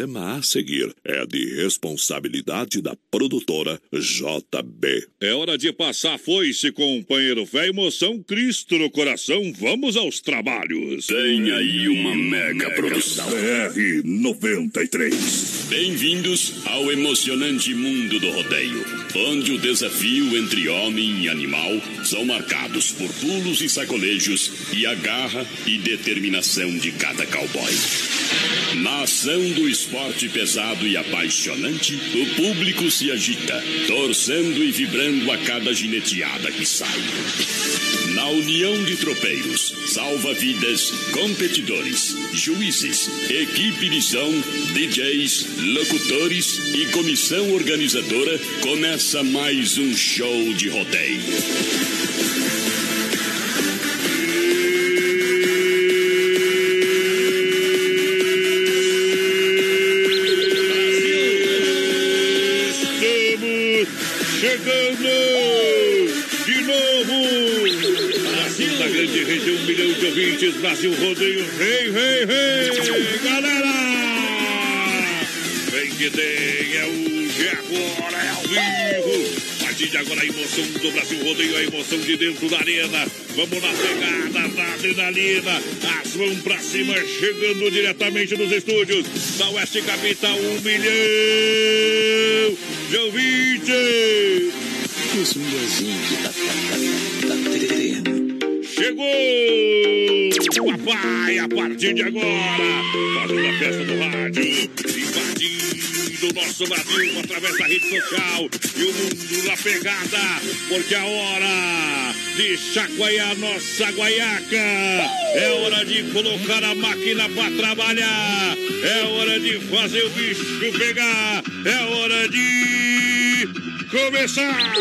programa a seguir é de responsabilidade da produtora JB. É hora de passar foice, companheiro. Fé, emoção, Cristo no coração. Vamos aos trabalhos. Tem aí uma mega produção. BR 93. Bem-vindos ao emocionante mundo do rodeio, onde o desafio entre homem e animal são marcados por pulos e sacolejos e a garra e determinação de cada cowboy. Na ação do esporte pesado e apaixonante, o público se agita, torcendo e vibrando a cada gineteada que sai. Na união de tropeiros, salva-vidas, competidores, juízes, equipe de som, DJs, locutores e comissão organizadora, começa mais um show de rodeio. Estamos chegando de novo. Brasil da grande região, um milhão de ouvintes. Brasil rodeio. Rei, rei, rei. Galera! Vem que tem, agora, a emoção do Brasil rodeio, a emoção de dentro da arena. Vamos na pegada, na adrenalina. As mãos pra cima, chegando diretamente dos estúdios da Oeste Capital. Um milhão de ouvintes. Isso, um milhãozinho que tá, tá, tá, tá tremendo. Chegou! Papai, a partir de agora, fazendo a festa do rádio, invadindo o nosso Brasil através da rede social e o mundo na pegada, porque a hora de chacoalhar nossa guaiaca, é hora de colocar a máquina pra trabalhar, é hora de fazer o bicho pegar, é hora de começar!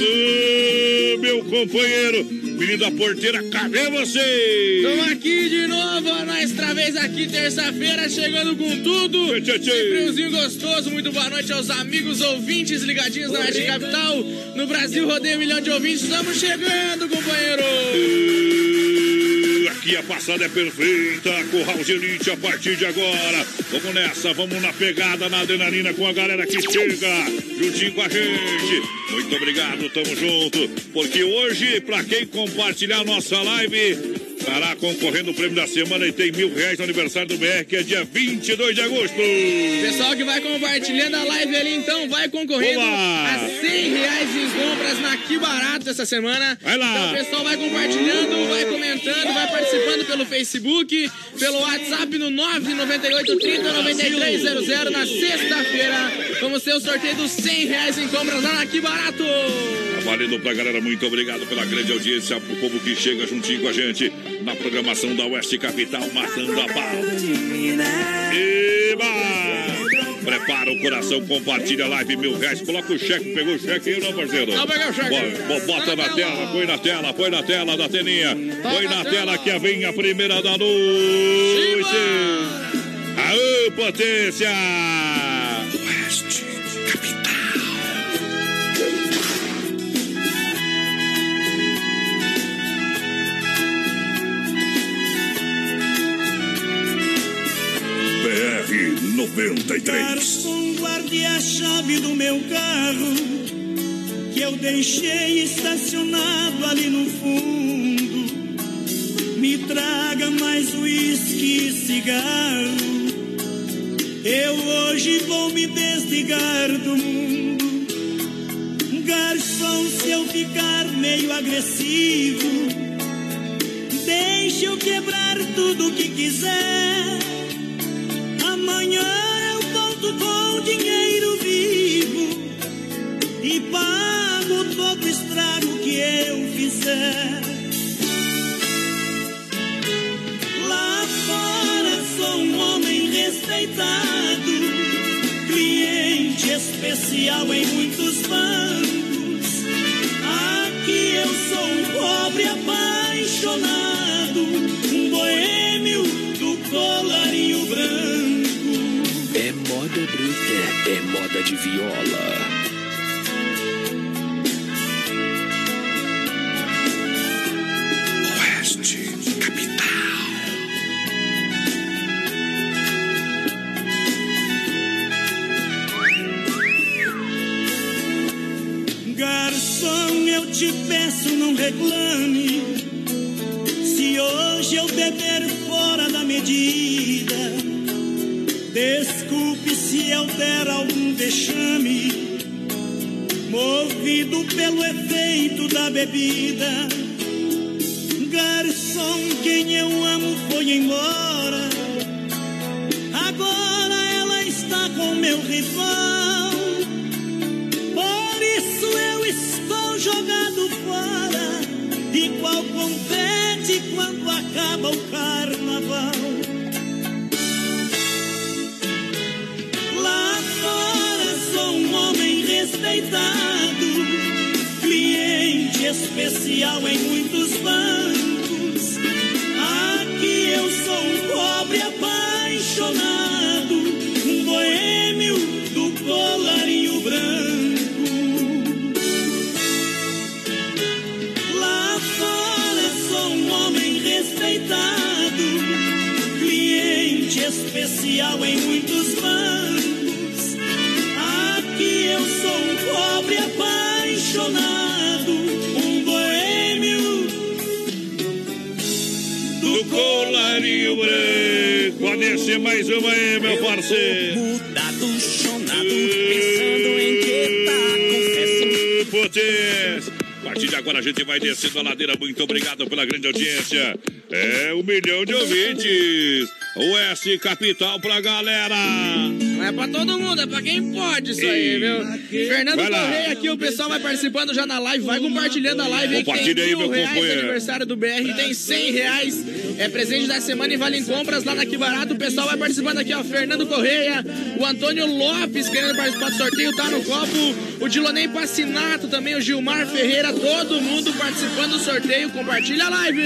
Ô, meu companheiro, menino da porteira, cadê você? Estamos aqui de novo, nós outra vez aqui, terça-feira, chegando com tudo. Tchê, friozinho gostoso. Muito boa noite aos amigos ouvintes ligadinhos na Oeste Capital. No Brasil, rodeio um milhão de ouvintes. Estamos chegando, companheiro. Aqui a passada é perfeita, Curral Elite a partir de agora. Vamos nessa, vamos na pegada, na adrenalina com a galera que chega juntinho com a gente. Muito obrigado, tamo junto. Porque hoje, pra quem compartilhar nossa live, estará concorrendo o prêmio da semana e tem mil reais no aniversário do BR, que é dia 22 de agosto. Pessoal que vai compartilhando a live ali, então, vai concorrendo Olá. a 100 reais em compras na Que Barato essa semana. Vai lá. Então, o pessoal vai compartilhando, vai comentando, vai participando pelo Facebook, pelo WhatsApp no 998 30 9300 na sexta-feira. Vamos ter o sorteio dos 100 reais em compras lá na Que Barato. Valendo pra galera, muito obrigado pela grande audiência, o povo que chega juntinho com a gente na programação da Oeste Capital, matando a pau. Eba! Prepara o coração, compartilha a live, mil reais. Coloca o cheque, pegou o cheque aí, não, parceiro? Não peguei o cheque. Bo- bo- Bota na tela, põe na tela, põe na tela da telinha. Põe na tela que vem a primeira da noite. Aô, potência! Oeste Capital. 93. Garçom, guarde a chave do meu carro que eu deixei estacionado ali no fundo. Me traga mais uísque e cigarro. Eu hoje vou me desligar do mundo. Garçom, se eu ficar meio agressivo, deixe eu quebrar tudo que quiser. Amanhã pago todo estrago que eu fizer. Lá fora sou um homem respeitado, cliente especial em muitos bancos. Aqui eu sou um pobre apaixonado, um boêmio do colarinho branco. É moda bruta, é moda de viola. Reclame. Se hoje eu beber fora da medida, desculpe se eu der algum vexame, movido pelo efeito da bebida. Garçom, quem eu amo foi embora. Cliente especial em muitos bancos. Descer mais uma aí, meu parceiro. mudado, chonado, pensando em que tá, confesso. Potência. A partir de agora a gente vai descendo a ladeira. Muito obrigado pela grande audiência. É um milhão de ouvintes. O S Capital pra galera. Não é pra todo mundo, é pra quem pode isso aí, viu? Fernando. Correia aqui, o pessoal vai participando já na live, vai compartilhando a live aí. Compartilha aí, meu reais companheiro. aniversário do BR, tem 100 reais. É presente da semana e vale em compras lá na Que Barato. O pessoal vai participando aqui, ó. Fernando Correia, o Antônio Lopes querendo participar do sorteio, tá no copo. O Dilonei Passinato também, o Gilmar Ferreira, todo mundo participando do sorteio. Compartilha a live.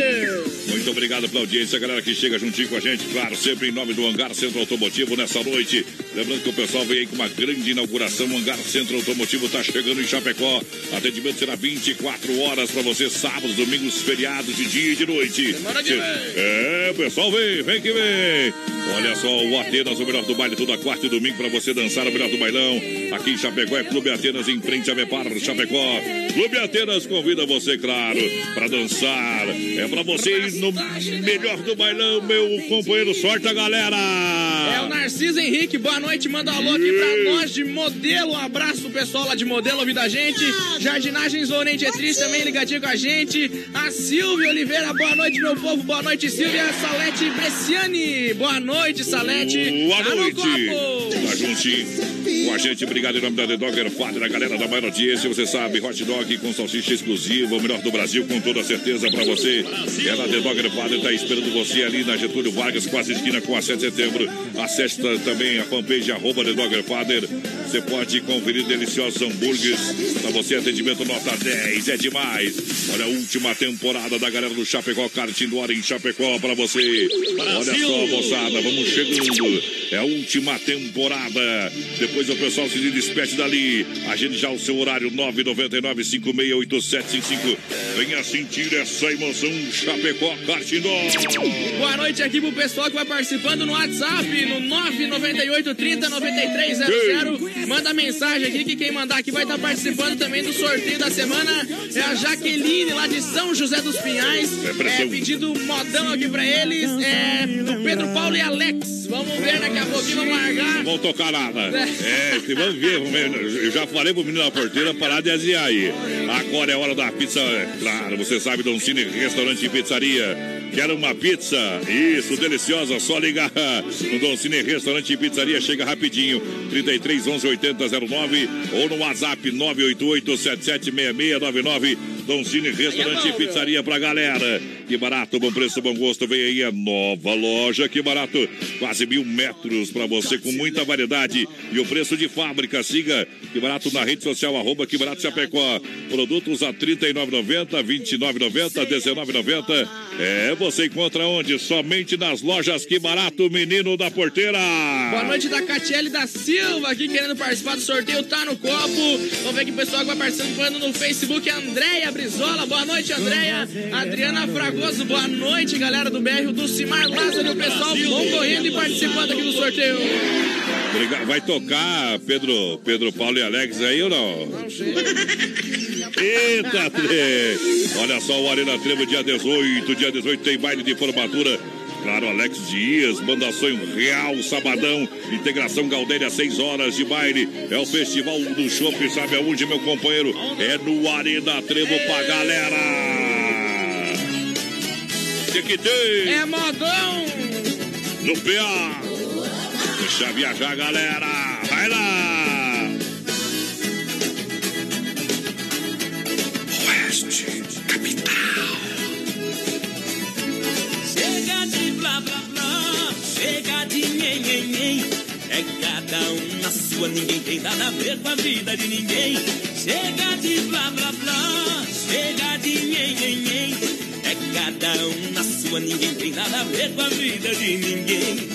Muito obrigado pela audiência, galera que chega juntinho com a gente, claro, sempre em nome do Hangar Centro Automotivo nessa noite. Lembrando que o pessoal vem aí com uma grande inauguração. O Hangar Centro Automotivo está chegando em Chapecó. Atendimento será 24 horas para você, sábados, domingos, feriados, de dia e de noite. Semana que vem. É, pessoal vem, vem que vem. Olha só, o Atenas, o melhor do baile, toda quarta e domingo para você dançar o melhor do bailão. Aqui em Chapecó é Clube Atenas, em frente a Vepar, Chapecó. Clube Atenas convida você, claro, para dançar. É para você ir no melhor do bailão, meu companheiro. Sorte a galera! É o Narciso Henrique, boa noite, manda um alô aqui pra nós de modelo. Um abraço pro pessoal lá de modelo ouvindo a gente. Jardinagens Orientetriz também ligadinho com a gente. A Silvia Oliveira, boa noite, meu povo. Boa noite, Silvia. Salete Bresciani, boa noite, Salete. Boa Tá no noite. copo. Tá juntinho com a gente. Obrigado em nome da The Dogger Father, a galera da maior audiência. Você sabe, hot dog com salsicha exclusiva, o melhor do Brasil, com toda certeza pra você. Ela, The Dogger Father, tá esperando você ali na Getúlio Vargas, quase esquina com a 7 de setembro. Acesse também a fanpage arroba The Dogger Father. Você pode conferir deliciosos hambúrgueres. Pra você, atendimento nota 10. É demais. Olha a última temporada da galera do Chapecó Karting do em Chapecó pra você. Olha só, moçada, vamos chegando. É a última temporada. Depois o pessoal se despede dali. Agende já o seu horário 999-568755. Venha sentir essa emoção Chapecó Karting do Boa noite aqui pro pessoal que vai participando no WhatsApp, no 998 30 9300. Manda mensagem aqui que quem mandar aqui vai estar participando também do sorteio da semana. É a Jaqueline lá de São José dos Pinhais. É. É pedido modão aqui pra eles. É do Pedro Paulo e Alex. Vamos ver daqui a pouquinho, vamos largar. Não vão tocar nada. É, vamos ver, vamos ver. Eu já falei pro menino da porteira parar de aziar aí. Agora é hora da pizza. Claro, você sabe, Don Cine Restaurante e Pizzaria. Quer uma pizza? Isso, deliciosa. Só ligar no Don Cine Restaurante e Pizzaria. Chega rapidinho. 33 11 80 09 ou no WhatsApp 988 776699. Don Cine Restaurante e Pizzaria pra galera. Que barato, bom preço, bom gosto. Vem aí a nova loja. Que barato. Quase mil metros pra você com muita variedade e o preço de fábrica. Siga Que Barato na rede social, arroba Que Barato Chapecó. Produtos a R$ 39,90, R$ 29,90, R$ 19,90. É, você encontra onde? Somente nas lojas Que Barato, menino da porteira. Boa noite da Catiele da Silva aqui querendo participar do sorteio, tá no copo. Vamos ver que o pessoal que vai participando no Facebook. Andréia Brizola, boa noite, Andréia. Adriana Fragoso, boa noite, galera do BR. O Dulcimar Lázaro o pessoal vão correndo e participando aqui do sorteio. Obrigado. Vai tocar Pedro, Pedro Paulo e Alex aí ou não? Eita, trem. Olha só, o Arena Trevo, dia 18. Dia 18 tem baile de formatura. Claro, Alex Dias, Banda Sonho Real, Sabadão, Integração Galdéria, 6 horas de baile. É o Festival do Chopp, sabe aonde, meu companheiro? É no Arena Trevo pra galera. Que que tem? É modão. No PA. Deixa viajar, galera. Vai lá. Oeste, capital. Chega de blá blá blá, chega de nhen nhen. É cada um na sua, ninguém tem nada a ver com a vida de ninguém. Chega de blá blá blá, chega de nhen nhen. É cada um na sua, ninguém tem nada a ver com a vida de ninguém.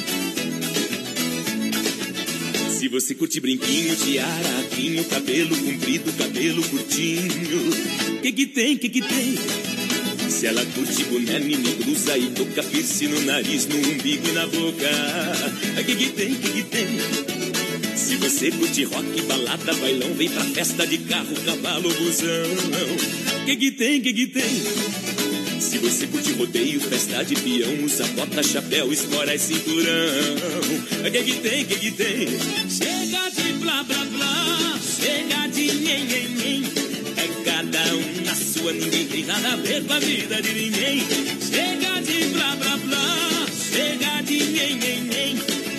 Se você curte brinquinho, tiara, aquinho, cabelo comprido, cabelo curtinho. Que que tem, que que tem? Se ela curte boné, mini blusa e toca piercing no nariz, no umbigo e na boca. Que que tem, que que tem? Se você curte rock, balada, bailão, vem pra festa de carro, cavalo, busão. Que que tem, que que tem? Se você curte rodeio, festa de peão, usa bota, chapéu, espora e cinturão. Que que tem, que que tem? Chega de blá blá blá, chega de nhen nhen nhen. Sua, ninguém tem nada a ver com a vida de ninguém. Chega de blá blá blá, chega de nhen nhen nhen.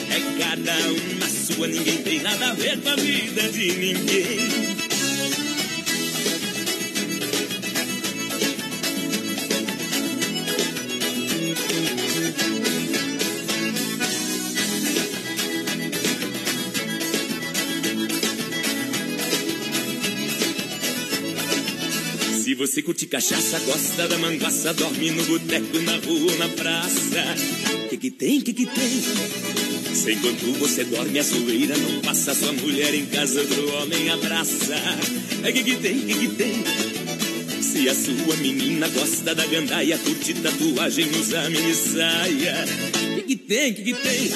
É cada um na sua, ninguém tem nada a ver com a vida de ninguém. Você curte cachaça, gosta da manguaça, dorme no boteco, na rua na praça. Que que tem, que que tem? Se enquanto você dorme a zoeira, não passa sua mulher em casa do homem abraça. É que que tem, que que tem? Se a sua menina gosta da gandaia, curte tatuagem, usa mini saia. Que que tem, que que tem?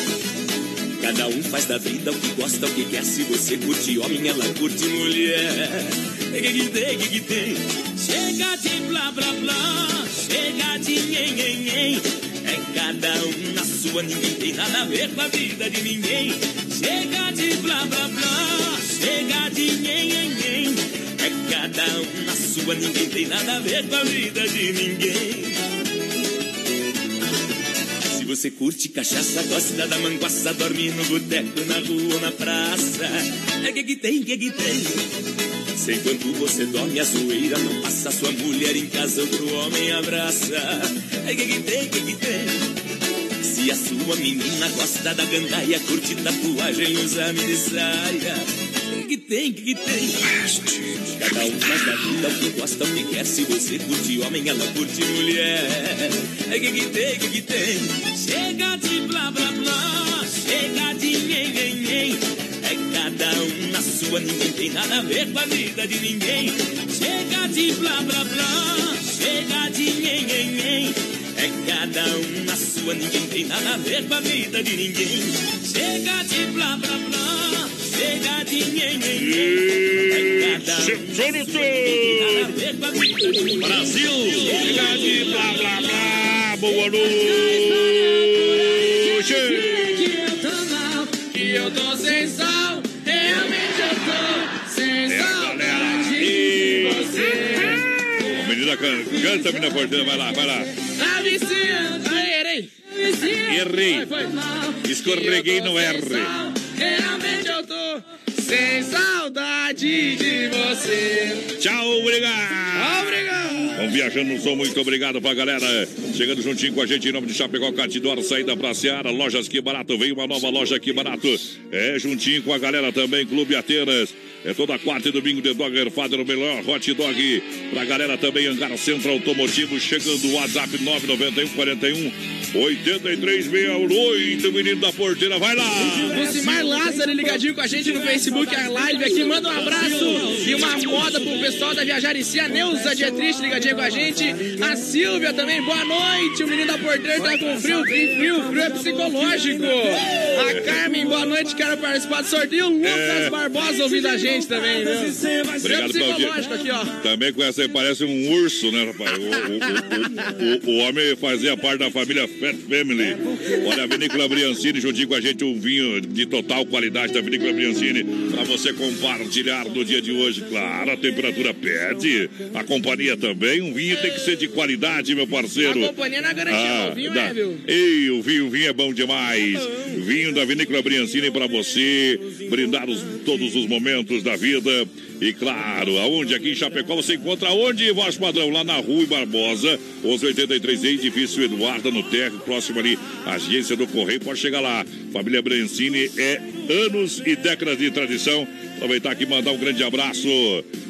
Cada um faz da vida o que gosta, o que quer. Se você curte homem, ela curte mulher. Que que tem, que que tem? Chega de blá blá blá, chega de nhen nhen nhen. É cada um na sua, ninguém tem nada a ver com a vida de ninguém. Chega de blá blá blá, chega de nhen nhen nhen. É cada um na sua, ninguém tem nada a ver com a vida de ninguém. Se você curte cachaça, gosta da manguaça, dorme no boteco, na rua ou na praça. É que que tem, que que tem? Se enquanto você dorme a zoeira, não passa sua mulher em casa, outro homem abraça. É que que tem, que que tem? Se a sua menina gosta da gandaia, curte tatuagem, usa mini saia. Que tem, que que tem? Cada um faz da vida o que gosta, o que quer. Se você curte homem, ela curte mulher. É que que tem, que que tem? Chega de blá blá blá, chega de nhen nhen nhen. É cada um na sua, ninguém tem nada a ver com a vida de ninguém. Chega de blá blá blá, chega de nhen nhen nhen. É cada um na sua, ninguém tem nada a ver com a vida de ninguém. Chega de blá blá blá, chega de nhen nhen nhen. É cada um Só no nada a ver com a vida de ninguém. Brasil, chega de blá blá blá. Boa noite. Que eu tô mal, que eu tô sem sal. Você. A menina can- canta, menina porteira, vai lá, vai lá. Errei. Errei. Escorreguei no R. Realmente eu tô sem saudade de você. Tchau, obrigado. Obrigado. Viajando no som, muito obrigado pra galera. Chegando juntinho com a gente em nome de Chapecó, Catidor, saída pra Seara, lojas que barato. Vem uma nova loja que barato. É juntinho com a galera também, Clube Ateiras. É toda quarta e domingo de Dogger Father, o melhor hot dog. Pra galera também, Angar Centro Automotivo, chegando o WhatsApp 991 41 8368. Menino da porteira, vai lá. Lucimar Lázaro ligadinho com a gente no Facebook, a live aqui. Manda um abraço e uma moda pro pessoal da Viajaricia. Neuza Dietrich ligadinha com a gente. A Silvia também, boa noite. O menino da porteira tá com frio, frio, frio, frio é psicológico. A Carmen, boa noite, quero participar do sorteio. O Lucas é... Barbosa ouvindo a gente também, viu? Frio psicológico aqui, ó. Também com essa aí parece um urso, né, rapaz? O, o, o, o, homem fazia parte da família Fat Family. Olha, a Vinícola Briancini juntinho com a gente, um vinho de total qualidade da Vinícola Briancini para você compartilhar no dia de hoje. Claro, a temperatura pede, a companhia também. Um vinho tem que ser de qualidade, meu parceiro. A companhia na garantia, ah, o vinho da... é, viu? Ei, o vinho, o vinho é bom demais. Vinho da Vinícola Briancini para você brindar os, todos os momentos da vida. E claro, aonde aqui em Chapecó você encontra onde, voz padrão? Lá na Rua Barbosa, 1183 edifício Eduardo, no térreo, próximo ali, agência do Correio, pode chegar lá. Família Brancini é anos e décadas de tradição. Aproveitar aqui e mandar um grande abraço.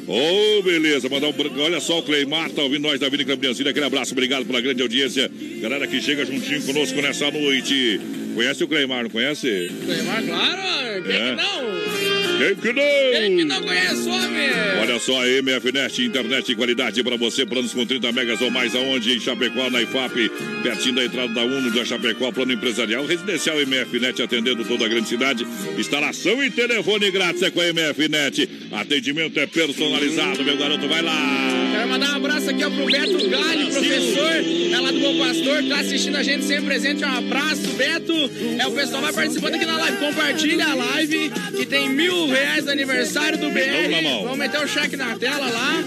Ô, oh, beleza, mandar um. Olha só, o Cleimar tá ouvindo nós da Avenida Brancini. Aquele abraço, obrigado pela grande audiência. Galera que chega juntinho conosco nessa noite. Conhece o Cleimar, não conhece? Cleimar, claro, quem é. que não? Quem que não? Quem que não conhece, homem? Olha só, a MFNet, internet de qualidade para você, planos com 30 megas ou mais, aonde? Em Chapecó, na IFAP, pertinho da entrada da UNO, da Chapecó, plano empresarial, residencial MFNet, atendendo toda a grande cidade. Instalação e telefone grátis é com a MFNet. Atendimento é personalizado, meu garoto, vai lá. Quero mandar um abraço aqui ó, pro Beto Galho, professor, é lá do Bom Pastor, tá assistindo a gente sempre presente. Um abraço, Beto. É, o pessoal vai participando aqui na live. Compartilha a live, que tem mil reais de aniversário do BR. Vamos meter o cheque na tela lá.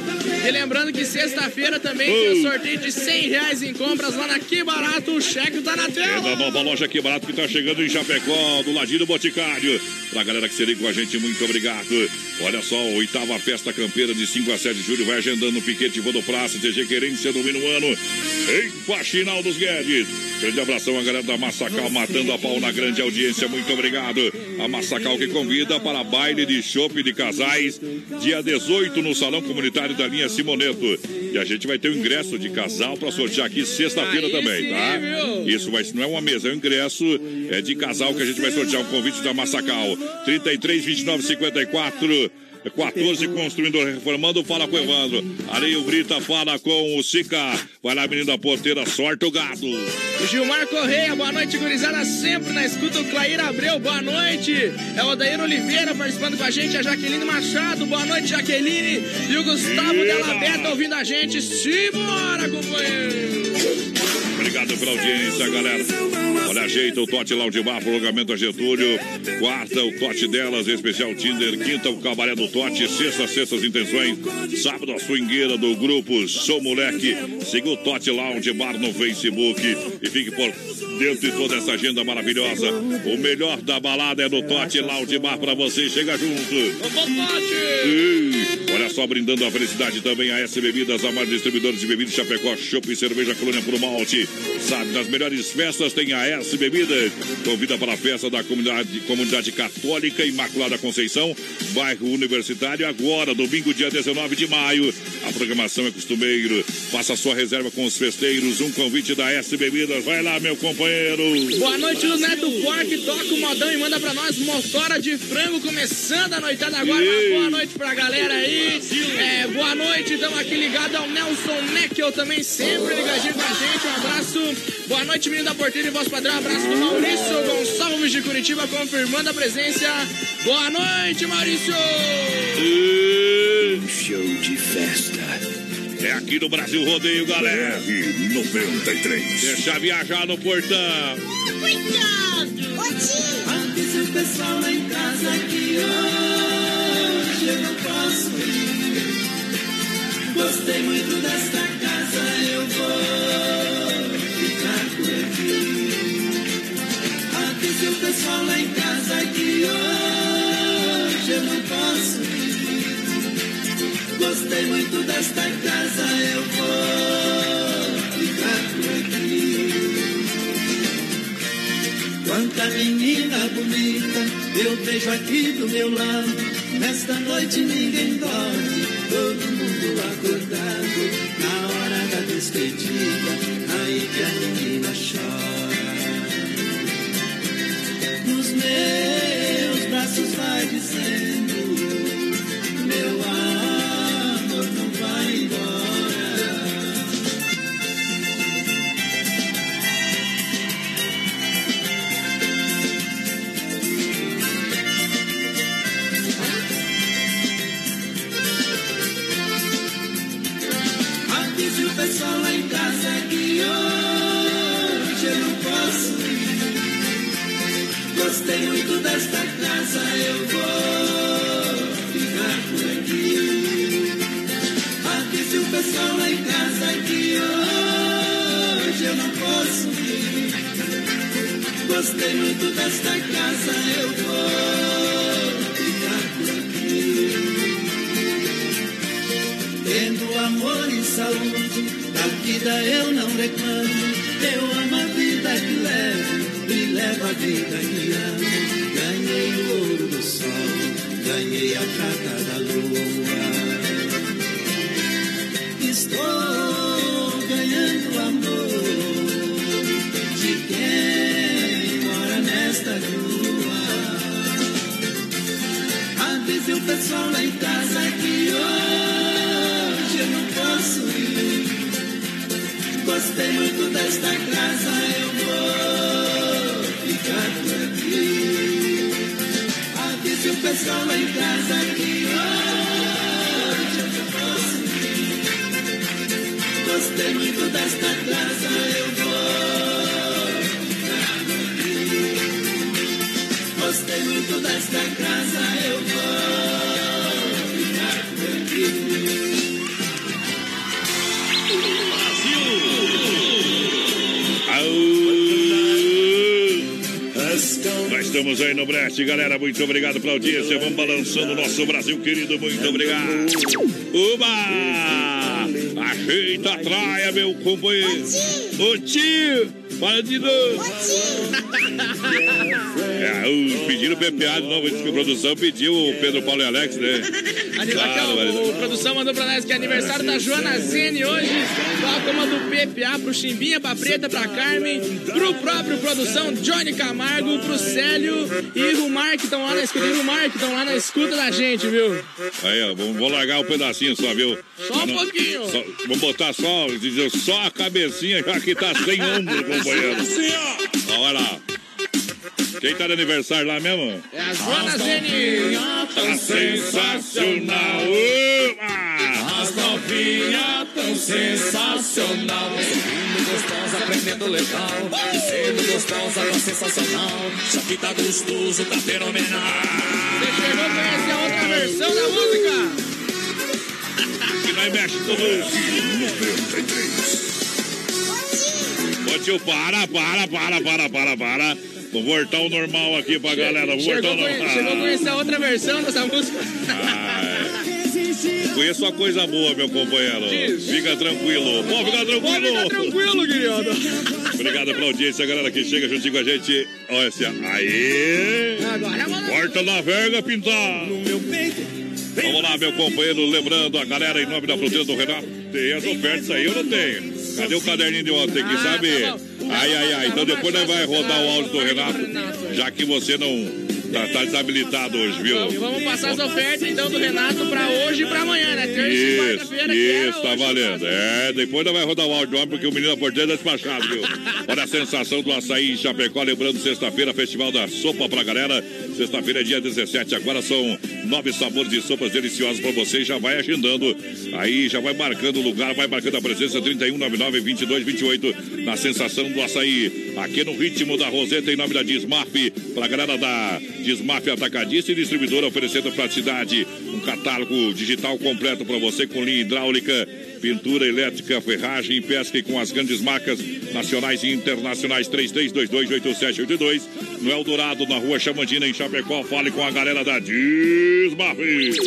E lembrando que sexta-feira também tem o sorteio de 100 reais em compras lá na Que Barato. O cheque tá na tela. É da nova loja Que Barato que tá chegando em Chapecó, do ladinho do Boticário. Pra galera que se liga com a gente, muito obrigado. Olha só, oitava festa campeira de 5 a 7 de julho. Vai agendando o Piquete Praça, TG Querência, domina o ano. Em Faxinal dos Guedes. Grande abração a galera da Massacal, matando a pau na grande audiência. Muito obrigado. A Massacal que convida para baile de chopp de casais, dia 18 no Salão Comunitário da linha Simoneto. E a gente vai ter o um ingresso de casal para sortear aqui sexta-feira também, tá? Isso vai, não é uma mesa, é um ingresso é de casal que a gente vai sortear um convite da Massacal. 33 29 54 14 construindo, reformando, fala com o Evandro. O Brita fala com o Sica. Vai lá, menina porteira, sorte o gado. Gilmar Correia, boa noite, gurizada. Sempre na escuta o Clair Abreu, boa noite. É o Odair Oliveira participando com a gente, a Jaqueline Machado, boa noite, Jaqueline. E o Gustavo Della Beta ouvindo a gente. Simbora, companheiro. Obrigado pela audiência, galera. Olha, ajeita o Tote Bar, prolongamento a Getúlio. Quarta, o Tote delas, especial Tinder. Quinta, o Cabaré do Tote. Sexta, sextas intenções. Sábado, a swingueira do grupo Sou Moleque. Siga o Tote Lounge Bar no Facebook e fique por dentro de toda essa agenda maravilhosa. O melhor da balada é no Tote Lounge Bar pra você. Chega junto. E, olha só, brindando a felicidade também a S Bebidas, a mais distribuidora de bebidas Chapecó, Chopp e Cerveja Colônia por Malte. Sabe, nas melhores festas tem a S Bebidas. Convida para a festa da comunidade, comunidade Católica Imaculada Conceição, bairro Universitário, agora, domingo, dia 19 de maio. A programação é costumeiro. Faça sua reserva com os festeiros. Um convite da S Bebidas. Vai lá, meu companheiro. Boa noite, Neto Forte. Toca o modão e manda para nós motora de frango começando a noitada agora. Boa noite pra galera aí. É, boa noite, estamos aqui ligado ao Nelson Neckel também, sempre ligadinho com a gente. Um abraço. Boa noite, menino da porteira e voz padrão. Um abraço do Maurício Gonçalves de Curitiba, confirmando a presença. Boa noite, Maurício. Um show de festa. É aqui no Brasil Rodeio, galera. BR 93. Deixa viajar no portão. Cuidado! Avisa o pessoal lá em casa que hoje eu não posso ir. Gostei muito desta casa, eu vou ficar por aqui. Avisa o pessoal lá em casa que hoje eu não posso ir. Gostei muito desta casa, eu vou ficar por aqui. Quanta menina bonita eu vejo aqui do meu lado. Nesta noite ninguém dorme, todo mundo acordado. Na hora da despedida, aí que a menina chora. Nos meus braços vai dizendo: Meu amor pessoal lá em casa que hoje eu não posso ir. Gostei muito desta casa, eu vou ficar por aqui. Avise o pessoal lá em casa que hoje eu não posso ir. Gostei muito desta casa, eu vou ficar por aqui. Tendo amor e saúde, vida eu não reclamo. Eu amo a vida que levo e levo a vida que amo. Ganhei o ouro do sol, ganhei a prata da lua. Estou ganhando amor de quem mora nesta rua. Avise o pessoal lá em casa que hoje Gostei muito desta casa, eu vou ficar por aqui. Avise o pessoal em casa que hoje eu posso. Gostei muito desta casa, eu vou ficar por aqui. Gostei muito desta casa, eu vou estamos aí no Brest, galera. Muito obrigado pela audiência. Vamos balançando o nosso Brasil querido. Muito obrigado. Uba! Ajeita a traia, meu companheiro. Ô tio! Fala de novo. É, o, pediram PPA de novo. Diz que a produção pediu o Pedro Paulo e Alex, né? Aqui, Claro, o, mas- produção mandou pra nós que é aniversário da Joana Zene hoje. Toca uma do PPA pro Chimbinha, pra Preta, pra Carmen, pro próprio produção Johnny Camargo, pro Célio e Rumar que estão lá na escuta. E Rumar que estão lá na escuta da gente, viu? Aí, ó, vamos, vou largar um pedacinho só, viu? Só um pouquinho. só- vamos botar só, só a cabecinha, já que tá sem ombro, companheiro. Ó, Olha lá. Quem tá de aniversário lá mesmo? É a Joana Zene. Tá sensacional! As novinhas tão sensacional. Sorrindo gostosa, aprendendo legal. Sendo gostosa, tá sensacional. Isso aqui tá gostoso, tá fenomenal. Você chegou a conhecer a outra versão da música? Que nós mexe tudo. Ô tio, para, para, para, para, para, para. Vou voltar o normal aqui pra galera. Vou voltar Chegou, o a normal. chegou a conhecer a outra versão dessa música? Conheço uma coisa boa, meu companheiro. Diz. Fica tranquilo. Pode ficar Pode ficar tranquilo. tranquilo, querido. Obrigado pela audiência, galera que chega juntinho com a gente. Olha esse. Aê! Agora vamos Corta na verga, pintar. Vamos lá, meu companheiro. Lembrando a galera em nome da fruteira do Renato. Tem as ofertas aí, eu não tenho. Cadê o caderninho de ontem? Tem que Ah, tá bom. Ai, ai, ai. Então depois nós vai rodar o áudio do. Renato. Já que você não tá, tá desabilitado hoje, viu? E vamos passar as ofertas então do Renato pra hoje e pra amanhã, né? Terça e quarta-feira. isso, tá hoje. valendo. É, depois nós vai rodar o áudio porque o menino da porteira é despachado, viu? Olha a sensação do açaí em Chapecó, lembrando, sexta-feira, Festival da Sopa pra galera. Sexta-feira é dia 17, agora são nove sabores de sopas deliciosas pra você. Já vai agendando, aí já vai marcando o lugar, vai marcando a presença 3199 2228 na sensação do açaí. Aqui no ritmo da Roseta, em nome da Dismaf, pra galera da Dismaf Atacadista e Distribuidora, oferecendo praticidade. Um catálogo digital completo pra você com linha hidráulica, pintura elétrica, ferragem, pesca e com as grandes marcas nacionais e internacionais 33228782 no Eldorado, na rua Chamantina, em Chapecó. Fale com a galera da Dismaf.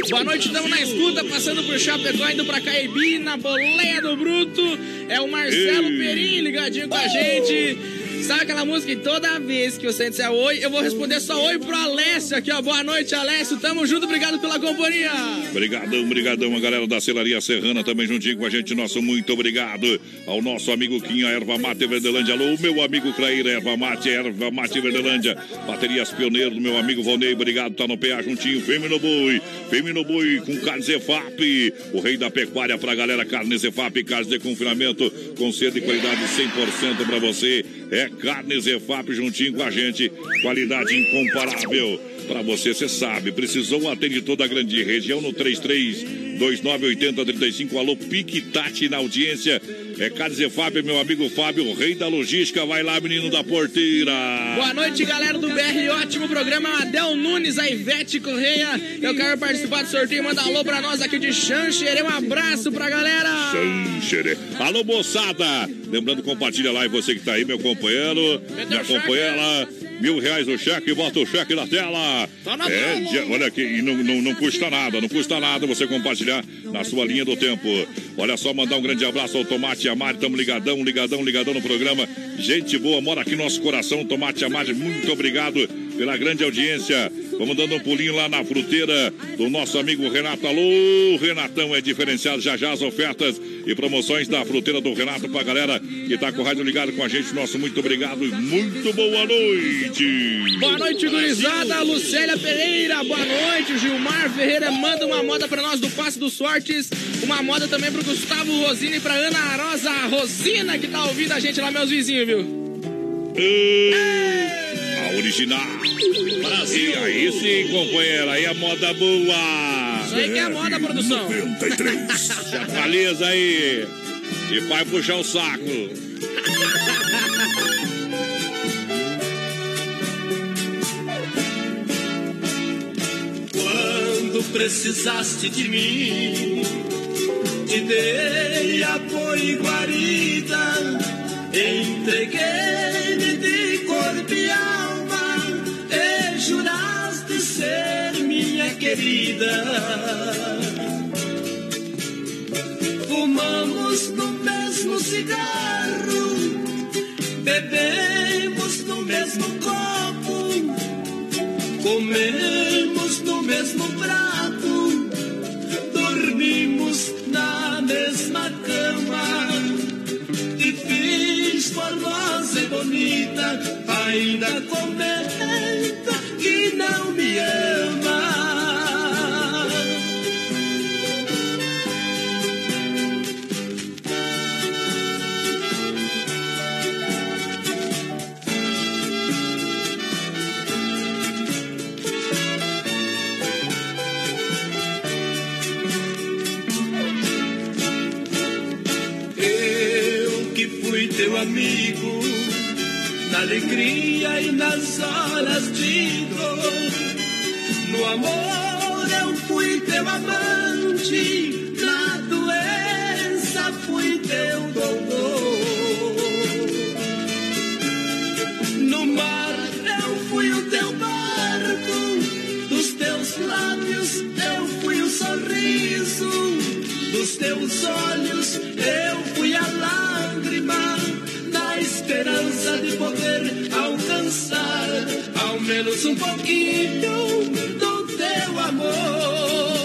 Boa noite, estamos na escuta, passando por Chapecó, indo pra Caebi, na boleia do Bruto. É o Marcelo Ei. Perim ligadinho com a gente. Sabe aquela música que toda vez que você disser oi, eu vou responder só oi pro Alessio aqui, ó. Boa noite, Alessio. Tamo junto, obrigado pela companhia. Obrigadão, brigadão, a galera da Celaria Serrana também juntinho com a gente. Nosso muito obrigado ao nosso amigo Quinha, Erva Mate Verdelândia. Alô, meu amigo Craíra, Erva Mate, Erva Mate Verdelândia. Baterias Pioneiro do meu amigo Valnei, obrigado, tá no PA juntinho. Fêmea no Boi, Fêmea no Boi com carne Zefap. O rei da pecuária pra galera, carne Zefap, carne de confinamento com sede e qualidade 100% pra você. É carne Zefap juntinho com a gente, qualidade incomparável. Pra você, você sabe, precisou atende toda a grande região no 298035. Alô, Pique Tati na audiência. É Carlos Fábio, meu amigo Fábio, o rei da logística. Vai lá, menino da porteira. Boa noite, galera do BR. Ótimo programa. Adel Nunes, a Ivete Correia. Eu quero participar do sorteio. Manda alô pra nós aqui de Xanxerê. Um abraço pra galera. Xanxerê. Alô, moçada. Lembrando, compartilha lá e você que tá aí, meu companheiro, minha companheira. Mil reais o cheque, bota o cheque na tela. Tá na é, dia- olha aqui, e não, não, não custa nada, não custa nada você compartilhar na sua linha do tempo. Olha só, mandar um grande abraço ao Tomate e a Mari, tamo ligadão, ligadão, ligadão no programa. Gente boa, mora aqui no nosso coração, Tomate e a Mari, muito obrigado pela grande audiência. Vamos dando um pulinho lá na fruteira do nosso amigo Renato. Alô, Renatão, é diferenciado já já as ofertas e promoções da fruteira do Renato pra galera que tá com o rádio ligado com a gente. Nosso muito obrigado e muito boa noite. Boa noite, gurizada. Lucélia Pereira, boa noite. Gilmar Ferreira manda uma moda pra nós do Passe dos Sortes. Uma moda também pro Gustavo Rosini e pra Ana Rosa Rosina, que tá ouvindo a gente lá, meus vizinhos, viu? A original. E aí sim, companheira, aí a moda boa. Isso aí que é moda, produção. 93. Atualiza aí. E vai puxar o saco. Quando precisaste de mim, te dei apoio e guarida, entreguei-me de corpo e alma, e juraste ser minha querida. Fumamos no mesmo cigarro, bebemos no mesmo copo. Comemos no mesmo prato, dormimos na mesma cama. Fiz formosa e bonita, ainda comenta que não me ama. Amigo, na alegria e nas horas de dor. No amor eu fui teu amante, na doença fui teu doutor. No mar eu fui o teu barco, dos teus lábios eu fui o sorriso, dos teus olhos eu fui a lágrima, esperança de poder alcançar ao menos um pouquinho do teu amor.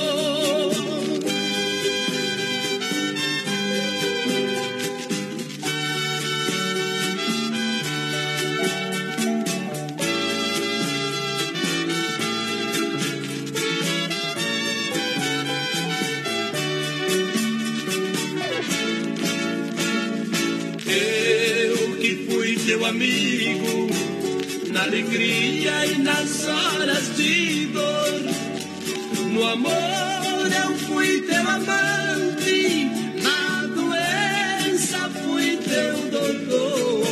Amigo, na alegria e nas horas de dor. No amor eu fui teu amante, na doença fui teu doutor.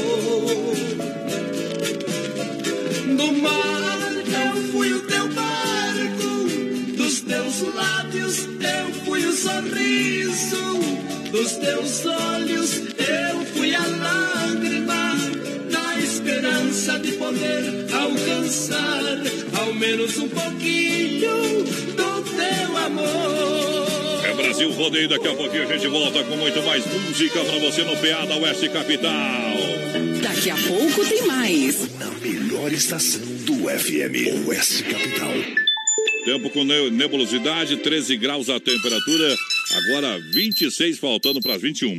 No mar eu fui o teu barco, dos teus lábios eu fui o sorriso, dos teus olhos esperança de poder alcançar ao menos um pouquinho do teu amor. É Brasil Rodeio, daqui a pouquinho a gente volta com muito mais música pra você no PA da Oeste Capital. Daqui a pouco tem mais. Na melhor estação do FM. Oeste Capital. Tempo com ne- nebulosidade, 13 graus a temperatura, agora 26 faltando para as 21.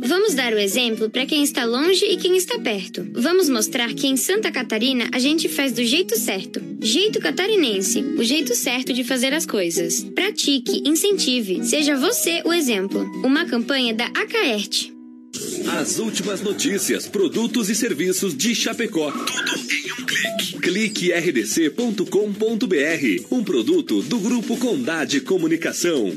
Vamos dar o exemplo para quem está longe e quem está perto. Vamos mostrar que em Santa Catarina a gente faz do jeito certo. Jeito catarinense, o jeito certo de fazer as coisas. Pratique, incentive, seja você o exemplo. Uma campanha da Acaerte. As últimas notícias, produtos e serviços de Chapecó. Tudo em um clique. Clique rdc.com.br. Um produto do Grupo Condade Comunicação.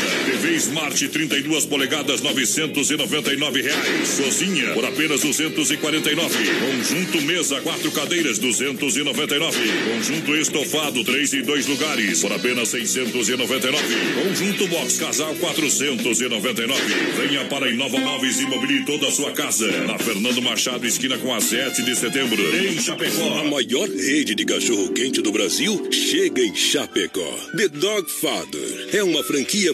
TV Smart 32 polegadas, 999 reais. Cozinha por apenas 249. Conjunto mesa, quatro cadeiras, 299. Conjunto estofado, três e dois lugares, por apenas 699. Conjunto box casal, 499. Venha para Inova Móveis e mobile toda a sua casa. Na Fernando Machado, esquina com a 7 de setembro. Em Chapecó. A maior rede de cachorro-quente do Brasil chega em Chapecó. The Dog Father é uma franquia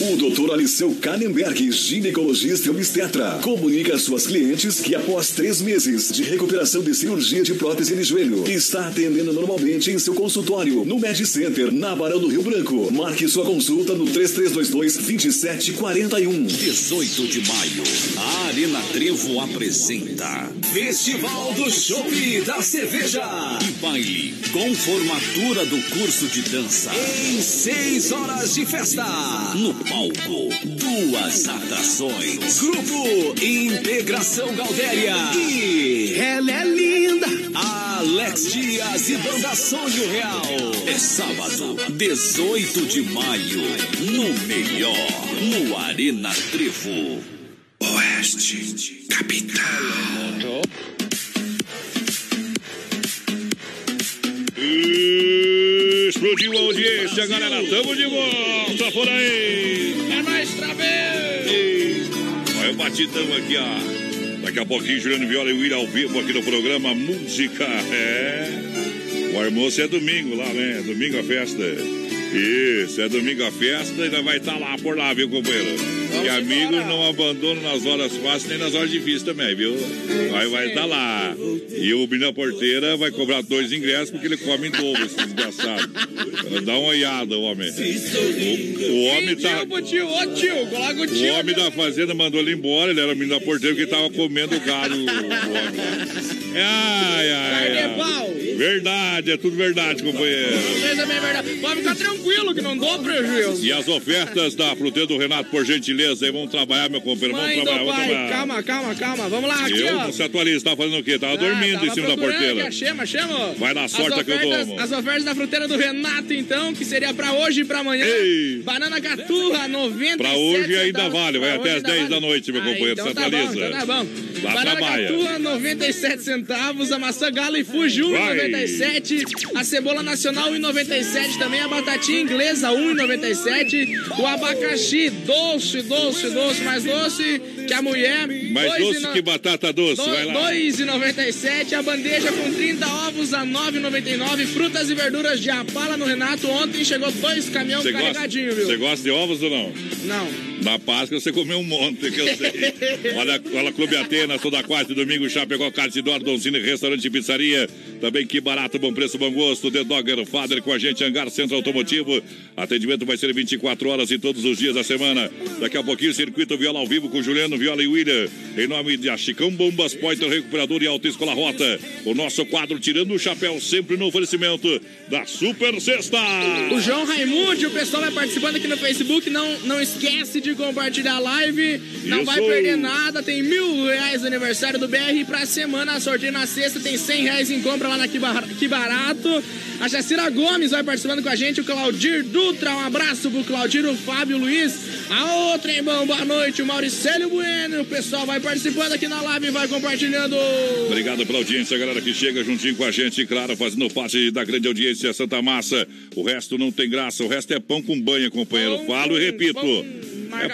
O Dr. Aliceu Kannenberg, ginecologista e obstetra, comunica às suas clientes que após três meses de recuperação de cirurgia de prótese de joelho, está atendendo normalmente em seu consultório no Med Center, na Barão do Rio Branco. Marque sua consulta no 3322-2741. 18 de maio, a Arena Trevo apresenta Festival do Chopp da Cerveja e baile com formatura do curso de dança em seis horas de festa. No palco, duas atrações. Grupo Integração Galdéria e ela é linda. Alex Dias e Banda Sonho Real. É sábado, 18 de maio, no melhor, no Arena Trevo. Oeste, capital. Explodiu a audiência, galera. Tamo de volta por aí. É nóis, travei. Olha o batidão aqui, ó. Daqui a pouquinho, Juliano Viola e Will ao vivo aqui no programa Música. É. O almoço é domingo lá, né? Domingo a festa. Isso, é domingo a festa e vai estar lá por lá, viu, companheiro? E amigos não abandonam nas horas fáceis nem nas horas difíceis também, viu? Nós vai estar lá. E o Bina Porteira vai cobrar dois ingressos porque ele come em dobro, esse desgraçado. Dá uma olhada, o homem. O, o homem tá. O O homem da fazenda mandou ele embora, ele era menino da porteira porque tava comendo gado. O homem. Ai, ai, ai. Verdade, é tudo verdade, companheiro. Vocês também é verdade. Pode ficar tranquilo que não dou prejuízo. E as ofertas da fruteira do Renato, por gentileza, aí vamos trabalhar, meu companheiro. Vamos Mãe trabalhar, vamos trabalhar. calma, calma, calma. Vamos lá, aqui, Eu, ó. você atualiza, tá fazendo o quê? Tava dormindo Ah, em cima da porteira. aqui, Chama, chama. Vai na sorte que eu ofertas- tomo. As ofertas da fruteira do Renato, então, que seria pra hoje e pra amanhã. Ei. Banana caturra, 97 Pra hoje ainda vale, vai até as ainda 10 da vale. noite, meu Ah, companheiro. então Você tá bom, atualiza. então tá bom. Lá Banana caturra, 97 centavos. A maçã gala e fuji, 1,97. A cebola nacional, 1,97 também. A batatinha inglesa, 1,97. O abacaxi, doce, doce, doce, mais doce que a mulher. Mais doce no- que batata doce, Do- vai lá. 2,97. A bandeja com 30 ovos a 9,99. Frutas e verduras de Apala no Renato. Ontem chegou dois caminhões gosta, carregadinhos, viu? você gosta de ovos ou não? Não. Na Páscoa você comeu um monte, que eu sei. olha, olha, Clube Atenas, toda quarta e domingo, Chapecó, Cartidor, Doncini, Restaurante e Pizzaria. Também que barato, bom preço, bom gosto. The Dogger Father com a gente, Hangar Centro Automotivo. Atendimento vai ser 24 horas e todos os dias da semana. Daqui a pouquinho, Circuito Viola ao vivo com Juliano, Viola e William. Em nome de Chicão Bombas, Pointer Recuperador e Autoescola Rota. O nosso quadro Tirando o Chapéu, sempre no oferecimento da Super Sexta. O João Raimundo, o pessoal vai participando aqui no Facebook. Não, não esquece de compartilhar a live. Não Isso. vai perder nada. Tem mil reais no aniversário do BR pra semana. Sorteio na sexta. Tem cem reais em compra lá na Que Bar- Que Barato. A Jacira Gomes vai participando com a gente. O Claudir Dutra. Um abraço pro Claudir, o Fábio Luiz. A outra, hein, bom? Boa noite. O Mauricélio Bueno. O pessoal vai participando aqui na live e vai compartilhando. Obrigado pela audiência, galera que chega juntinho com a gente, claro, fazendo parte da grande audiência Santa Massa. O resto não tem graça, o resto é pão com banha, companheiro. Falo e repito.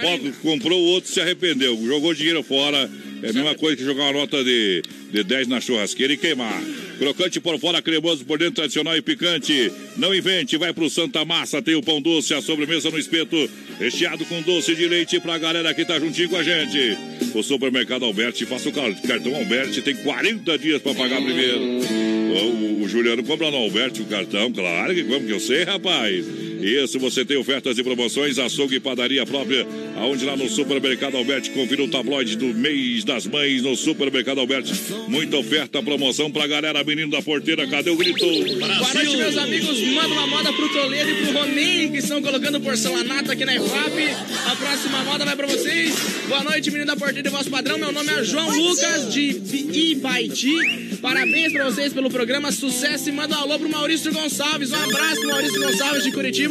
Pão que comprou, outro se arrependeu, jogou dinheiro fora. É a mesma coisa que jogar uma nota de, de 10 na churrasqueira e queimar. Crocante por fora, cremoso por dentro, tradicional e picante. Não invente, vai pro Santa Massa, tem o pão doce, a sobremesa no espeto, recheado com doce de leite pra galera que tá juntinho com a gente. O supermercado Alberti, faça o car- cartão Alberti, tem 40 dias pra pagar primeiro. O, o- o Juliano compra no Alberti o cartão, claro que como que eu sei, rapaz. Isso, você tem ofertas e promoções, açougue e padaria própria, aonde lá no Supermercado Alberti, confira o tabloide do mês das mães no Supermercado Alberti. Muita oferta, promoção pra galera, menino da porteira, cadê o grito? Boa noite, meus amigos. Manda uma moda pro Toledo e pro Ronei, que estão colocando porcelanato aqui na EFAP. A próxima moda vai pra vocês. Boa noite, menino da porteira e vosso padrão. Meu nome é João Lucas, de Ibaiti. Parabéns pra vocês pelo programa. Sucesso e manda um alô pro Maurício Gonçalves. Um abraço pro Maurício Gonçalves de Curitiba,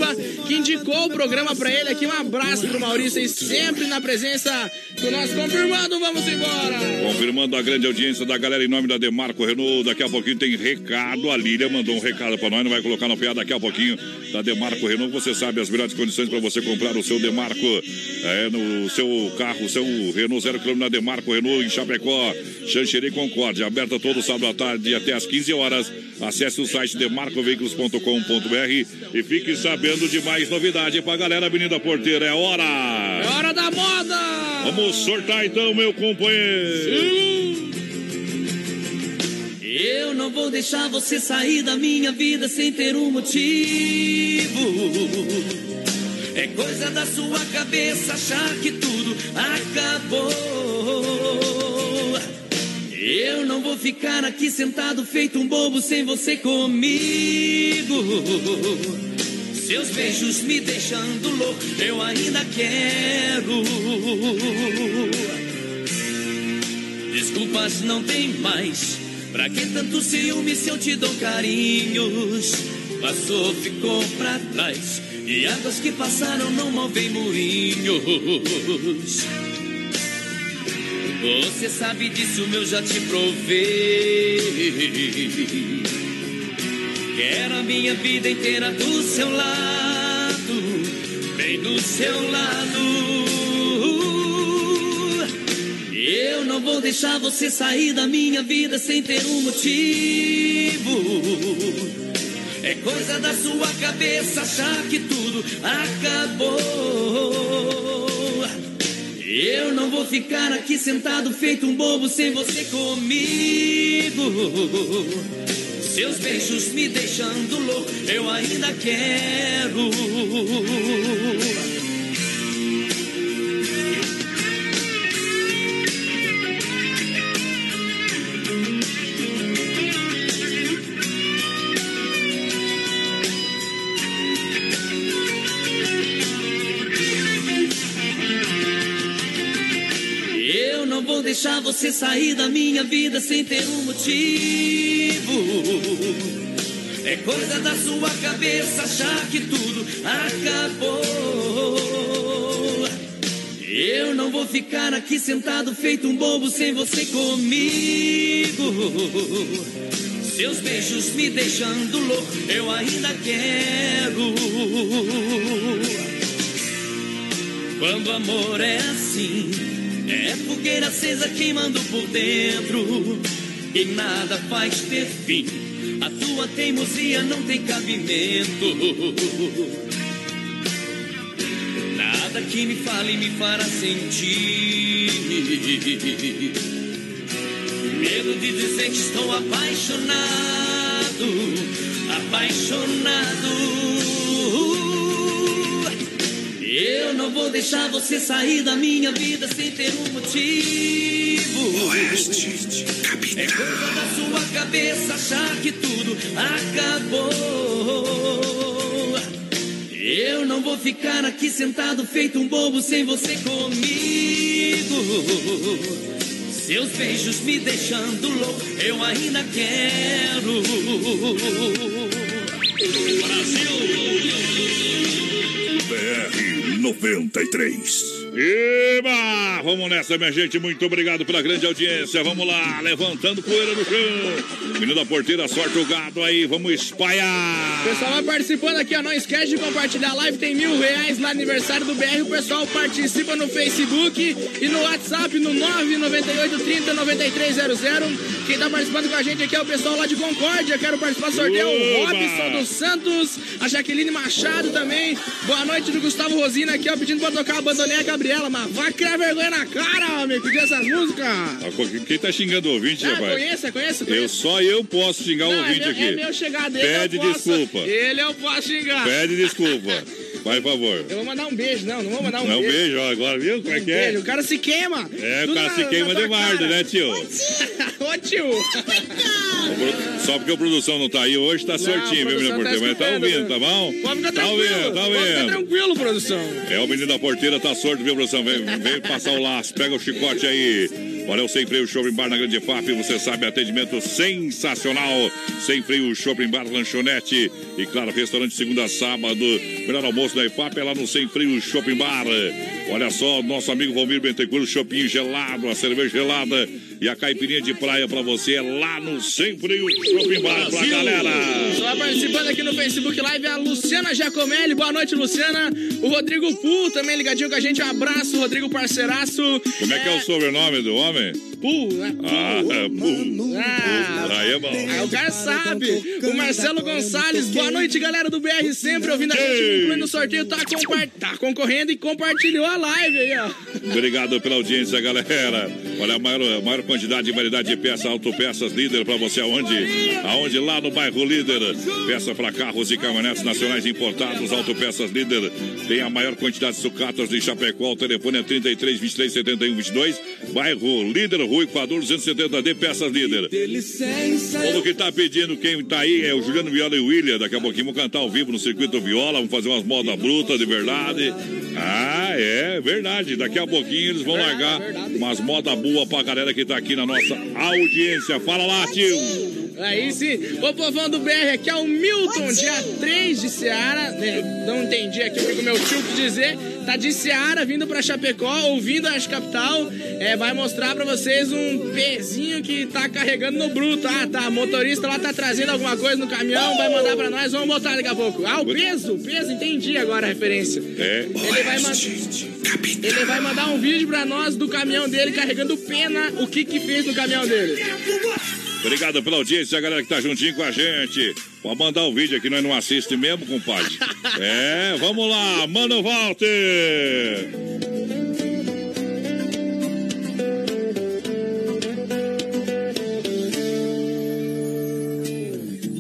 que indicou o programa pra ele aqui. Um abraço pro Maurício e sempre na presença do nosso confirmado. Vamos embora. Confirmando a grande audiência da galera em nome da Demarco Renault. Daqui a pouquinho tem recado. A Lília mandou um recado pra nós, não vai colocar no PA daqui a pouquinho. Da Demarco Renault, você sabe as melhores condições para você comprar o seu Demarco é, no seu carro, o seu Renault zero quilômetro na Demarco Renault em Chapecó, Xanxerê Concórdia. Aberta todo sábado à tarde até às 15 horas. Acesse o site demarcoveículos.com.br e fique sabendo de mais novidade pra galera Avenida Porteira. É hora! É hora da moda! Vamos sortar então, meu companheiro! Eu não vou deixar você sair da minha vida sem ter um motivo. É coisa da sua cabeça achar que tudo acabou. Eu não vou ficar aqui sentado feito um bobo sem você comigo. Seus beijos me deixando louco, eu ainda quero. Desculpas não tem mais. Pra que tanto ciúme se eu te dou carinhos? Passou, ficou pra trás. E águas que passaram não movem moinhos. Você sabe disso, eu já te provei. Quero a minha vida inteira do seu lado, bem do seu lado. Eu não vou deixar você sair da minha vida sem ter um motivo. É coisa da sua cabeça achar que tudo acabou. Eu não vou ficar aqui sentado feito um bobo sem você comigo. Seus beijos me deixando louco, eu ainda quero. Deixar você sair da minha vida sem ter um motivo. É coisa da sua cabeça achar que tudo acabou. Eu não vou ficar aqui sentado feito um bobo sem você comigo. Seus beijos me deixando louco, eu ainda quero. Quando amor é assim, é fogueira acesa queimando por dentro. E nada faz ter fim. A tua teimosia não tem cabimento. Nada que me fale me fará sentir. Medo de dizer que estou apaixonado, apaixonado. Eu não vou deixar você sair da minha vida sem ter um motivo. Oeste, É coisa da sua cabeça achar que tudo acabou. Eu não vou ficar aqui sentado feito um bobo sem você comigo. Seus beijos me deixando louco, eu ainda quero. BR 93. Eba! Vamos nessa, minha gente. Muito obrigado pela grande audiência. Vamos lá, levantando poeira no chão. Menino da porteira, sorte o gado aí. Vamos espalhar. O pessoal vai participando aqui, ó. Não esquece de compartilhar a live. Tem mil reais lá no aniversário do BR. O pessoal participa no Facebook e no WhatsApp no 998 30 9300. Quem tá participando com a gente aqui é o pessoal lá de Concórdia. Quero participar do sorteio. O! Robson dos Santos, a Jaqueline Machado também. Boa noite do Gustavo Rosina aqui, ó, pedindo pra tocar a bandoneira Gabriela. Mas vai criar vergonha na cara, homem, pedir essas músicas. Ah, Quem tá xingando o ouvinte, Ah, rapaz? conheça, conheça, Eu, conheça. só eu posso xingar o Não, ouvinte é meu, aqui. É meu chegar dele. Pede eu desculpa. Ele eu posso xingar. Pede desculpa. Vai, por favor. Eu vou mandar um beijo, não, não vou mandar um Não, beijo. beijo, ó, agora, viu? Como é Um que é? O cara se queima. É, o cara na- se queima de cara. né, tio? Ô, tio. Só porque a produção não tá aí hoje, tá certinho, viu, menino produção tá porteiro? Mas tá ouvindo, tá bom? Pode ficar Tá tranquilo. ouvindo, tá Pode ficar ouvindo. tranquilo, produção. É, o menino da porteira tá sorte, viu, produção? Vem, vem passar o laço, pega o chicote aí. Olha, o Sem Freio Shopping Bar na Grande FAP, você sabe, atendimento sensacional. Sem Freio Shopping Bar, lanchonete e, claro, restaurante segunda a sábado. Melhor almoço da IFAP é lá no Sem Freio Shopping Bar. Olha só, nosso amigo Valmir Bentecourt, shopping gelado, a cerveja gelada e a caipirinha de praia pra você é lá no Sem Freio Shopping Bar pra galera. Só participando aqui no Facebook Live é a Luciana Giacomelli. Boa noite, Luciana. O Rodrigo Pu também ligadinho com a gente. Um abraço, Rodrigo Parceiraço. Como é que é o sobrenome do homem? Pu, né? Ah, é, Pu. Ah, Aí é bom. Aí o cara sabe. O Marcelo Gonçalves, boa noite, galera do BR, sempre ouvindo a gente, incluindo o sorteio, tá, tá concorrendo e compartilhou a live aí, ó. Obrigado pela audiência, galera. Olha, a maior, a maior quantidade e variedade de peças, autopeças líder pra você aonde? Aonde? Lá no bairro Líder. Peça para carros e caminhonetes nacionais importados, autopeças líder. Tem a maior quantidade de sucatas de Chapecó. O telefone é 33 23 71 22. Bairro Líder, Rua Equador 270D, peças líder. Como que tá pedindo, quem tá aí é o Juliano Viola e o William. Daqui a pouquinho vão cantar ao vivo no Circuito Viola. Vamos fazer umas modas brutas de verdade. Ah, é verdade. Daqui a pouquinho eles vão largar umas modas boas pra galera que tá aqui na nossa audiência. Fala lá, tio. Aí sim, o povão do BR aqui é o Milton, dia 3 de Seara. né, Não entendi aqui o que o meu tio quis dizer. Tá de Seara vindo pra Chapecó, ouvindo a Capital. É, vai mostrar pra vocês um pezinho que tá carregando no bruto. Ah, tá. Motorista lá tá trazendo alguma coisa no caminhão, vai mandar pra nós, vamos botar daqui a pouco. Ah, o peso, o peso, entendi agora a referência. É. Ele vai, man- ele vai mandar um vídeo pra nós do caminhão dele carregando pena, o que que fez no caminhão dele. Obrigado pela audiência, a galera que tá juntinho com a gente. Pode mandar o vídeo aqui, nós não assiste mesmo, compadre. É, vamos lá, Mano Walter.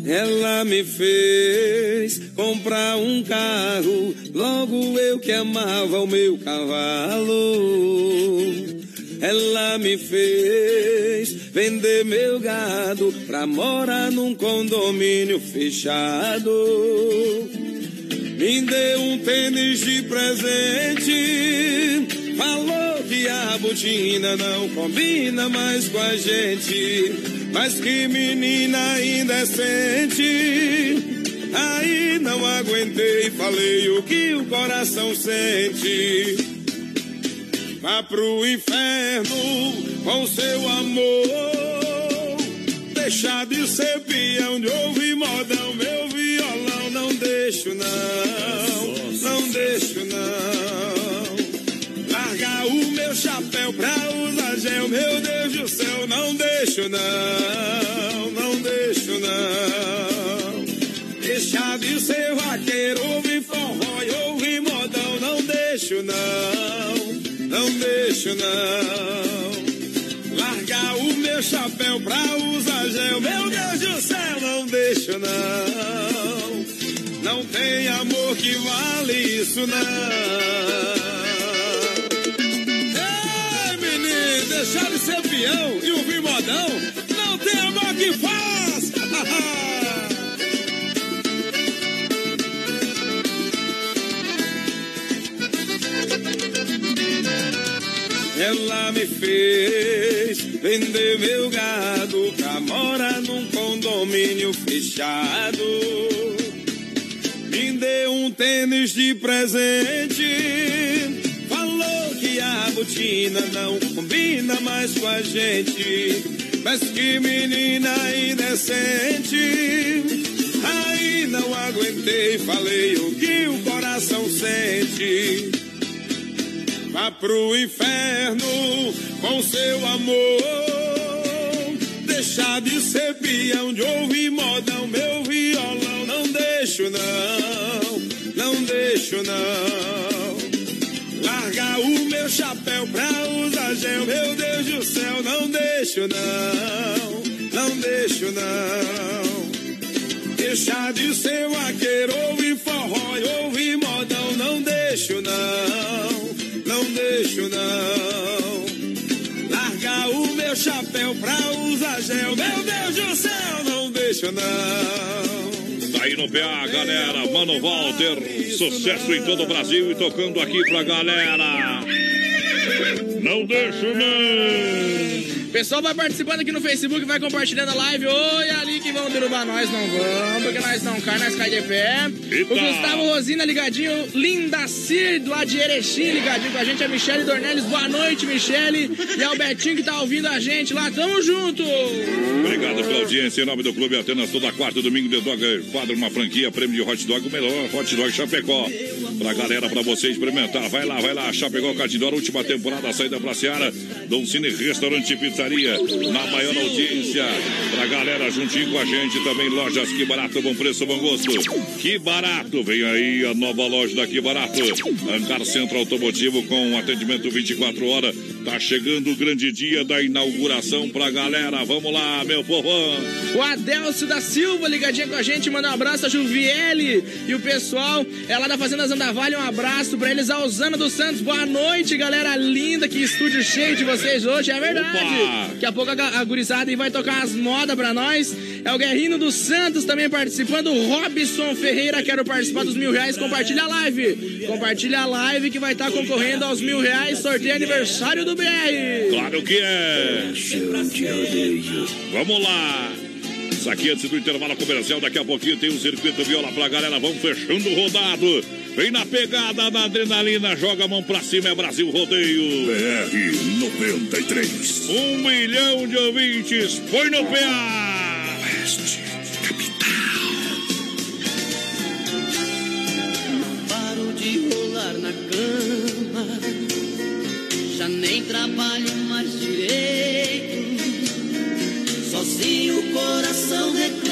Ela me fez comprar um carro, logo eu que amava o meu cavalo. Ela me fez vender meu gado pra morar num condomínio fechado. Me deu um tênis de presente, falou diabo botina não combina mais com a gente. Mas que menina indecente. Aí não aguentei, falei o que o coração sente. Vá pro inferno com seu amor. Deixar de ser peão de ouvir modão, meu violão. Não deixo, não, não deixo, não. Largar o meu chapéu pra usar gel, meu Deus do céu. Não deixo, não, não deixo, não. Deixar de ser vaqueiro, ouvir forró e ouvir modão. Não deixo, não, não deixo, não. Meu chapéu pra usar gel, meu Deus do céu. Não deixo, não. Não tem amor que vale isso, não. Ei, menino, deixar de ser peão e ouvir modão. Não tem amor que faz. Ela me fez vender meu gado pra morar num condomínio fechado. Me deu um tênis de presente. Falou que a botina não combina mais com a gente. Mas que menina indecente. Aí não aguentei, falei o que o coração sente. Vá pro inferno com seu amor. Deixar de ser peão, de ouvir modão, meu violão. Não deixo, não, não deixo, não. Largar o meu chapéu pra usar gel, meu Deus do céu. Não deixo, não, não deixo, não. Deixar de ser vaqueiro, ouvir forró ouvir modão. Não deixo, não deixo, não. Largar o meu chapéu pra usar gel, meu Deus do céu. Não deixo, não. Tá aí no PA, galera. Mano Walter, sucesso em todo o Brasil e tocando aqui pra galera. Não deixo, não. Pessoal vai participando aqui no Facebook, vai compartilhando a live. Oi, ali que vão derrubar nós, não vão, porque nós não cai, nós cai de pé. Eita. O Gustavo Rosina ligadinho, Linda Cir, lá de Erechim, ligadinho com a gente. A Michele Dornelles, boa noite, Michele. E ao Betinho que tá ouvindo a gente lá, tamo junto. Obrigado pela audiência. Em nome do Clube Atenas, toda quarta domingo de Dog quadra uma franquia, prêmio de hot dog, o melhor hot dog Chapecó. Pra galera, pra você experimentar. Vai lá, vai lá. Chapecó Catidora, última temporada, saída pra Seara. Dom Cine Restaurante e Pizzaria. Na maior audiência. Pra galera juntinho com a gente também. Lojas Que Barato, bom preço, bom gosto. Que Barato. Vem aí a nova loja da Que Barato. Ancar Centro Automotivo com atendimento 24 horas. Tá chegando o grande dia da inauguração pra galera. Vamos lá, meu povão. O Adelcio da Silva ligadinho com a gente, manda um abraço a Juviele e o pessoal é lá da Fazenda Zandavalli, um abraço pra eles, a Osana dos Santos, boa noite, galera linda, que estúdio cheio de vocês hoje, é verdade. Opa! Daqui a pouco a, a gurizada aí vai tocar as modas pra nós. É o Guerrino dos Santos também participando, o Robson Ferreira, quero participar dos mil reais, compartilha a live. Compartilha a live que vai estar concorrendo aos mil reais, sorteio aniversário do BR. Claro que é. Vamos lá. Isso aqui antes do intervalo comercial, daqui a pouquinho tem um circuito viola pra galera. Vamos fechando o rodado. Vem na pegada da adrenalina, joga a mão pra cima, é Brasil Rodeio. BR 93. Um milhão de ouvintes, foi no PA. Paro de rolar na cama, já nem trabalho coração reclama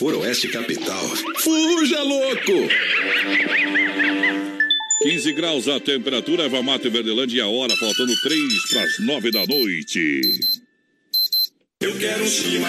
for Oeste Capital, fuja louco! 15 graus a temperatura, Eva Mata e Verdelândia a hora faltando 3 para as 9 da noite. Eu quero um chima.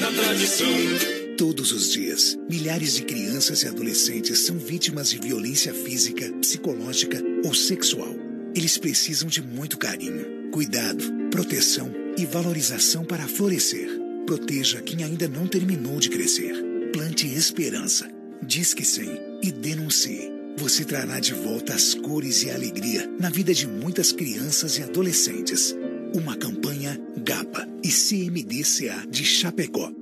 da tradição. Todos os dias, milhares de crianças e adolescentes são vítimas de violência física, psicológica ou sexual. Eles precisam de muito carinho, cuidado, proteção e valorização para florescer. Proteja quem ainda não terminou de crescer. Plante esperança. Diz que sim e denuncie. Você trará de volta as cores e a alegria na vida de muitas crianças e adolescentes. Uma campanha GAPA e CMDCA de Chapecó.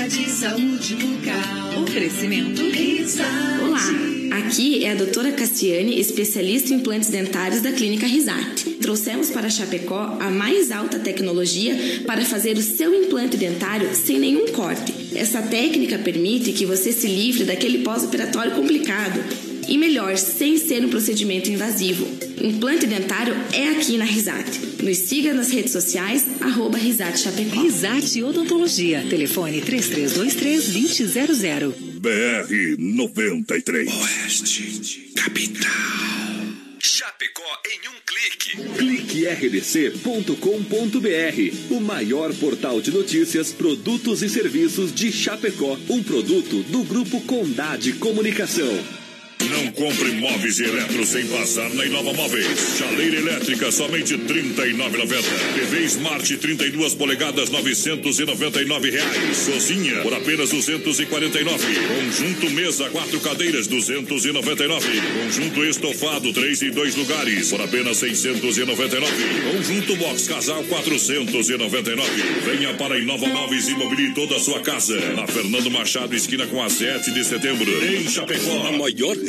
Dica de saúde bucal. Oferecimento Risate. Olá, aqui é a doutora Cassiane, especialista em implantes dentários da Clínica Risate. Trouxemos para Chapecó a mais alta tecnologia para fazer o seu implante dentário sem nenhum corte. Essa técnica permite que você se livre daquele pós-operatório complicado e melhor, sem ser um procedimento invasivo. Implante dentário é aqui na Risate. Nos siga nas redes sociais, arroba Risate Chapecó. Risate Odontologia. Telefone 3323-2000. BR 93. Oeste Capital. Chapecó em um clique. Clique rdc.com.br, o maior portal de notícias, produtos e serviços de Chapecó. Um produto do Grupo Condade Comunicação. Não compre móveis e eletro sem passar na Inova Móveis. Chaleira elétrica somente R$ 39,90. TV Smart 32 polegadas 999 reais. Cozinha por apenas 249. Conjunto mesa quatro cadeiras 299. Conjunto estofado três e dois lugares por apenas 699. Conjunto box casal 499. Venha para Inova Móveis e mobile toda a sua casa. Na Fernando Machado esquina com a 7 de setembro em Chapecó. A maior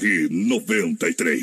93.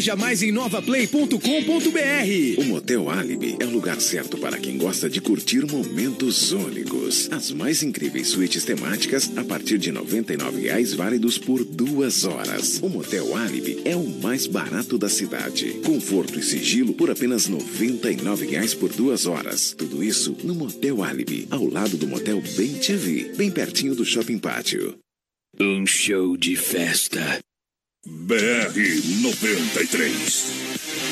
Veja mais em novaplay.com.br. O Motel Alibi é o lugar certo para quem gosta de curtir momentos únicos. As mais incríveis suítes temáticas a partir de 99 reais válidos por duas horas. O Motel Alibi é o mais barato da cidade. Conforto e sigilo por apenas 99 reais por duas horas. Tudo isso no Motel Alibi, ao lado do Motel Bem TV, bem pertinho do Shopping Pátio. Um show de festa. BR 93.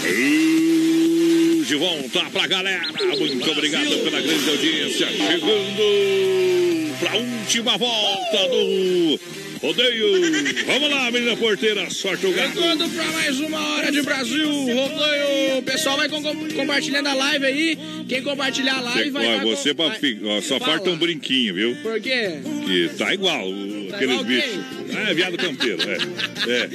E De volta pra galera. Muito obrigado pela grande audiência. Chegando pra última volta do rodeio. Vamos lá, menina porteira. Sorte o gato. Chegando pra mais uma hora de Brasil, rodeio. O pessoal vai com- compartilhando a live aí. Quem compartilhar a live vai. Ó, vai- você pra, vai- ó, só Fala. falta um brinquinho, viu? Por quê? Que tá igual, Tá aqueles igual bichos. Ah, é viado campeiro, é. É,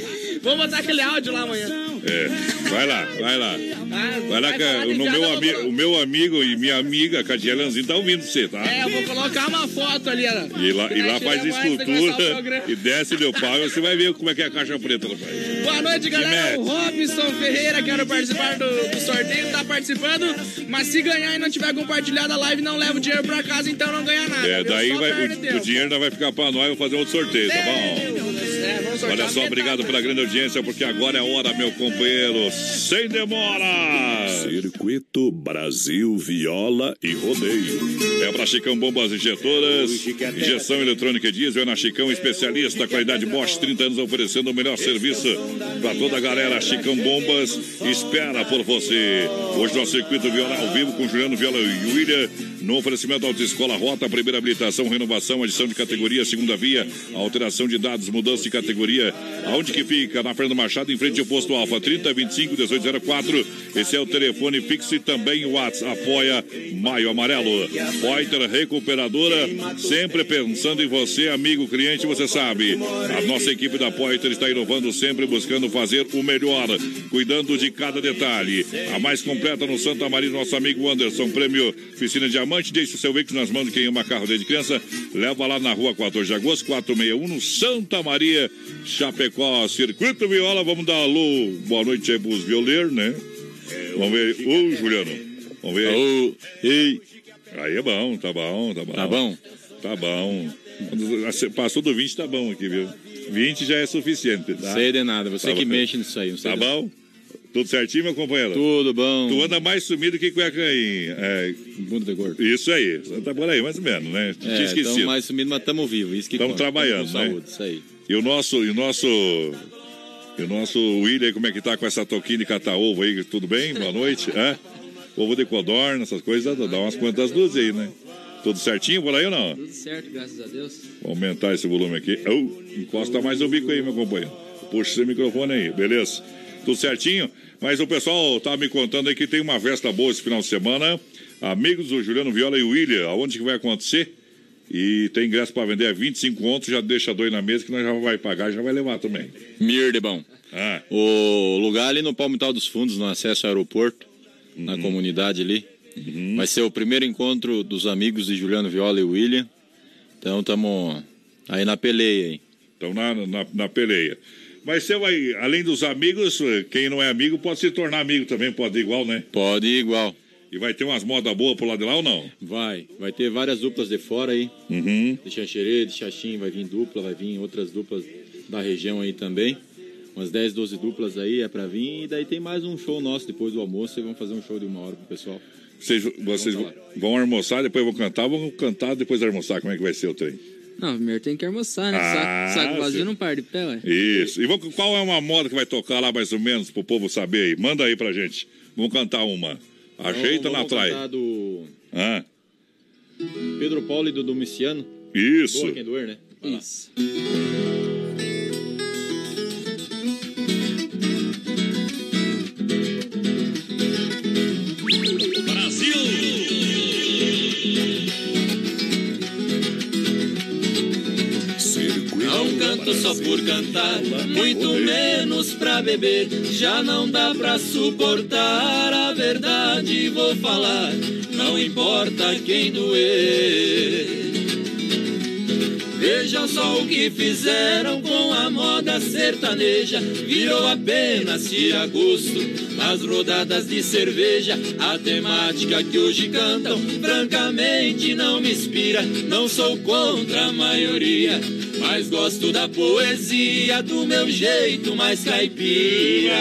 Vamos botar aquele áudio lá amanhã. é. Vai lá, vai lá. Ah, Vai lá, vai viado, meu, eu ami o meu amigo e minha amiga, a Cadiela Lanzinho, tá ouvindo você, tá? É, eu vou colocar uma foto ali, ó. E lá, e lá faz o escultura e desce meu pau e você vai ver como é que é a caixa preta, rapaz. Boa noite, galera. O Robson Ferreira, quero participar do, do sorteio, tá participando. Mas se ganhar e não tiver compartilhado a live, não leva o dinheiro pra casa, então não ganha nada. É, daí vai, o, o dinheiro não vai ficar pra nós, eu vou fazer outro sorteio, tá bom? É, Olha só, obrigado pela grande audiência, porque agora é hora, meu companheiro, sem demora! Circuito Brasil Viola e Rodeio. É pra Chicão Bombas Injetoras, injeção eletrônica e diesel, é na Chicão Especialista, qualidade Bosch, 30 anos oferecendo o melhor serviço pra toda a galera. Chicão Bombas espera por você. Hoje nosso circuito Viola ao vivo com Juliano Viola e William, no oferecimento Autoescola Rota, primeira habilitação, renovação, adição de categoria, segunda via, alteração de dados, mudança de categoria. Aonde que fica? Na Fernando Machado, em frente ao posto Alfa, 3025 1804. Esse é o telefone fixo e também o WhatsApp. Apoia Maio Amarelo. Poiter Recuperadora, sempre pensando em você, amigo cliente, você sabe. A nossa equipe da Poiter está inovando sempre, buscando fazer o melhor, cuidando de cada detalhe. A mais completa no Santa Maria, nosso amigo Anderson, prêmio Piscina Diamante. Deixe o seu veículo nas mãos de quem ama carro desde criança. Leva lá na rua 14 de agosto, 461, no Santa Maria, Chapecó, Circuito Viola. Vamos dar alô, boa noite aí pros violeiros, né? Vamos ver. Ô, Juliano. Vamos ver. Ô, ei. Aí é bom, tá bom, tá bom. Tá bom? Tá bom. Passou do 20, tá bom aqui, viu? 20 já é suficiente, tá? Sei de nada, você Tá que bom. mexe nisso aí. não sei Tá bom? Tudo certinho, meu companheiro? Tudo bom. Tu anda mais sumido que cueca em... É... Bunda de gordo. Isso aí. Tá por aí, mais ou menos, né? É, Tinha esquecido. Mais sumidos, mas estamos vivos. Isso que Estamos trabalhando, Tamo né? saúde, isso aí. E o nosso... E o nosso... E o nosso William, como é que tá com essa toquinha de catar ovo aí? Tudo bem? Boa noite. Hã? Ovo de codorna, essas coisas, dá umas quantas luzes aí, né? Tudo certinho por aí ou não? Tudo certo, graças a Deus. Vou aumentar esse volume aqui. Oh, encosta mais o bico aí, meu companheiro. Puxa esse microfone aí, beleza? Tudo certinho? Mas o pessoal tá me contando aí que tem uma festa boa esse final de semana. Amigos do Juliano Viola e William, aonde que vai acontecer? E tem ingresso para vender a 25 contos, já deixa dois na mesa que nós já vai pagar, já vai levar também. Mir de bom. Ah. O lugar ali no Palmital dos Fundos, no acesso ao aeroporto, Uhum. na comunidade ali. Vai ser o primeiro encontro dos amigos de Juliano Viola e William. Então estamos aí na peleia aí. Estão na, na, na peleia. Mas você vai, além dos amigos, quem não é amigo pode se tornar amigo também, pode ir igual, né? Pode ir igual. E vai ter umas modas boas pro lado de lá ou não? Vai. Vai ter várias duplas de fora aí. Uhum. De Xanxerê, de Xaxim, vai vir dupla, vai vir outras duplas da região aí também. Umas 10, 12 duplas aí é pra vir. E daí tem mais um show nosso depois do almoço. E vamos fazer um show de uma hora pro pessoal. Vocês, vocês Vamos vão almoçar, depois vão cantar, vão cantar depois de almoçar. Como é que vai ser o trem? Não, primeiro tem que almoçar, né? Ah, saco, saco vazio sim. não par de pé, ué. Isso. E vão- qual é uma moda que vai tocar lá mais ou menos pro povo saber aí? Manda aí pra gente. Vamos cantar uma. Ajeita na vamos traia. cantar do Ah, Pedro Paulo e do Domiciano. Isso. Doa quem doer, né? Vai lá. Isso. Só por cantar, muito menos pra beber. Já não dá pra suportar a verdade, vou falar. Não importa quem doer. Vejam só o que fizeram com a moda sertaneja. Virou apenas tira-gosto nas rodadas de cerveja. A temática que hoje cantam, francamente não me inspira. Não sou contra a maioria, mas gosto da poesia do meu jeito mais caipira.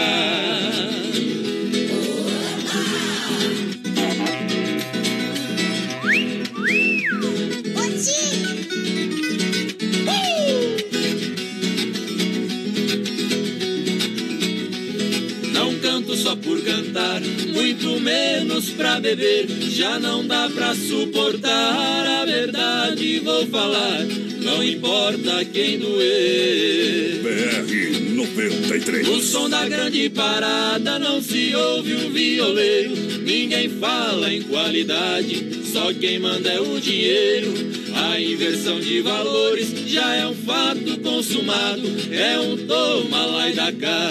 Só por cantar, muito menos pra beber. Já não dá pra suportar a verdade, vou falar. Não importa quem doer. BR 93. No som da grande parada não se ouve um violeiro. Ninguém fala em qualidade, só quem manda é o dinheiro. A inversão de valores já é um fato consumado. É um toma lá e da cá.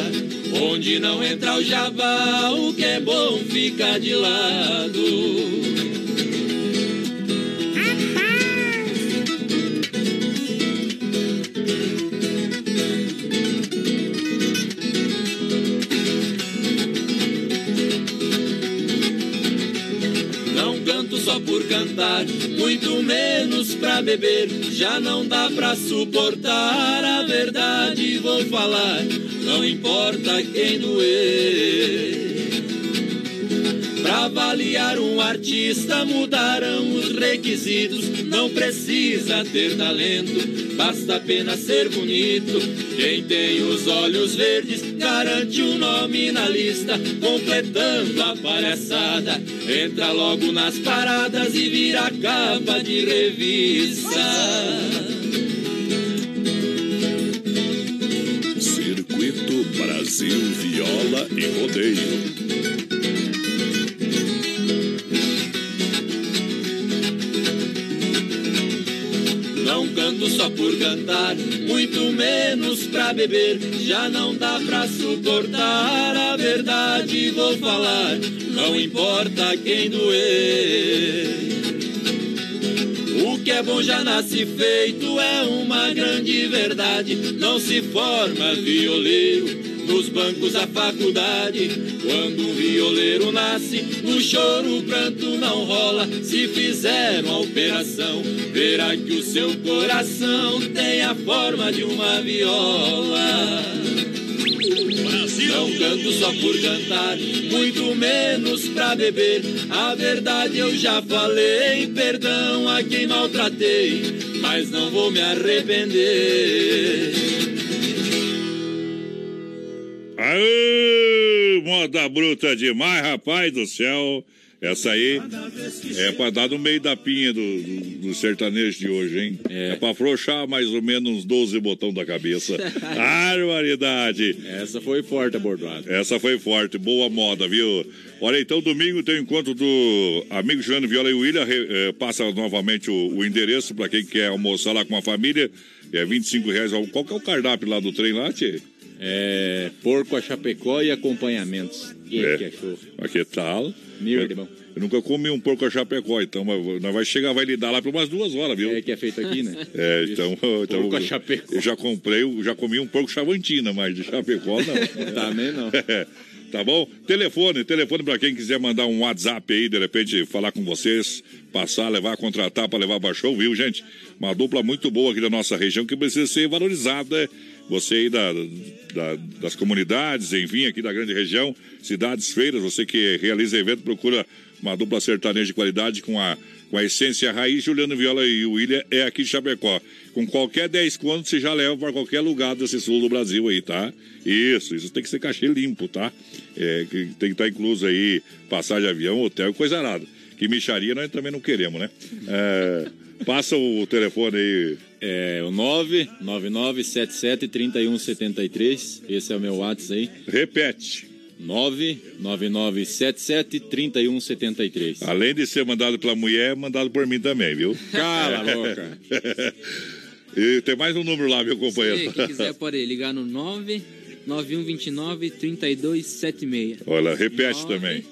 Onde não entra o jabá, o que é bom fica de lado. Só por cantar, muito menos pra beber. Já não dá pra suportar a verdade, vou falar. Não importa quem doer. Avaliar um artista mudaram os requisitos. Não precisa ter talento, basta apenas ser bonito. Quem tem os olhos verdes garante o nome na lista. Completando a palhaçada, entra logo nas paradas e vira capa de revista. Circuito Brasil Viola e Rodeio. Só por cantar, muito menos pra beber. Já não dá pra suportar a verdade, vou falar. Não importa quem doer. O que é bom já nasce feito, é uma grande verdade. Não se forma violeiro nos bancos da faculdade. Quando um violeiro nasce, no choro o pranto não rola. Se fizer uma operação, verá que o seu coração tem a forma de uma viola. Não canto só por cantar, muito menos pra beber. A verdade eu já falei, perdão a quem maltratei, mas não vou me arrepender. Aê, moda bruta demais, rapaz do céu. Essa aí é pra dar no meio da pinha do, do, do sertanejo de hoje, hein? É. é pra afrouxar mais ou menos uns 12 botões da cabeça. Barbaridade! Essa foi forte abordada. Essa foi forte, boa moda, viu? Olha, então domingo tem o encontro do amigo Joano Viola e William. Eh, passa novamente o, o endereço para quem quer almoçar lá com a família. É 25 reais. Qual que é o cardápio lá do trem lá, Tchê? É, porco a chapecó e acompanhamentos. E É. que achou? Mas que tal? Mil de bom. Eu nunca comi um porco a chapecó, então nós vai chegar, vai lidar lá por umas duas horas, viu? É que é feito aqui, né? É, então, então Porco a chapecó. eu já comprei, eu já comi um porco chavantina, mas de chapecó não. Também não. Tá bom? Telefone, telefone para quem quiser mandar um WhatsApp aí, de repente falar com vocês, passar, levar, contratar para levar para show, viu, gente? Uma dupla muito boa aqui da nossa região que precisa ser valorizada. Você aí da, da- das comunidades, enfim, aqui da grande região, cidades, feiras, você que realiza evento, procura uma dupla sertaneja de qualidade com a, com a essência raiz. Juliano Viola e o William é aqui de Chapecó. Com qualquer 10 contos, você já leva para qualquer lugar desse sul do Brasil aí, tá? Isso, isso tem que ser cachê limpo, tá? É, tem que estar incluso aí passagem de avião, hotel e coisa nada. Que micharia nós também não queremos, né? É, passa o telefone aí. É o 999773173. Esse é o meu WhatsApp aí. Repete. 999773173. Além de ser mandado pela mulher, é mandado por mim também, viu? Cala a boca. e tem mais um número lá, meu companheiro. Se quem quiser pode ligar no 99129 3276. Olha, repete também.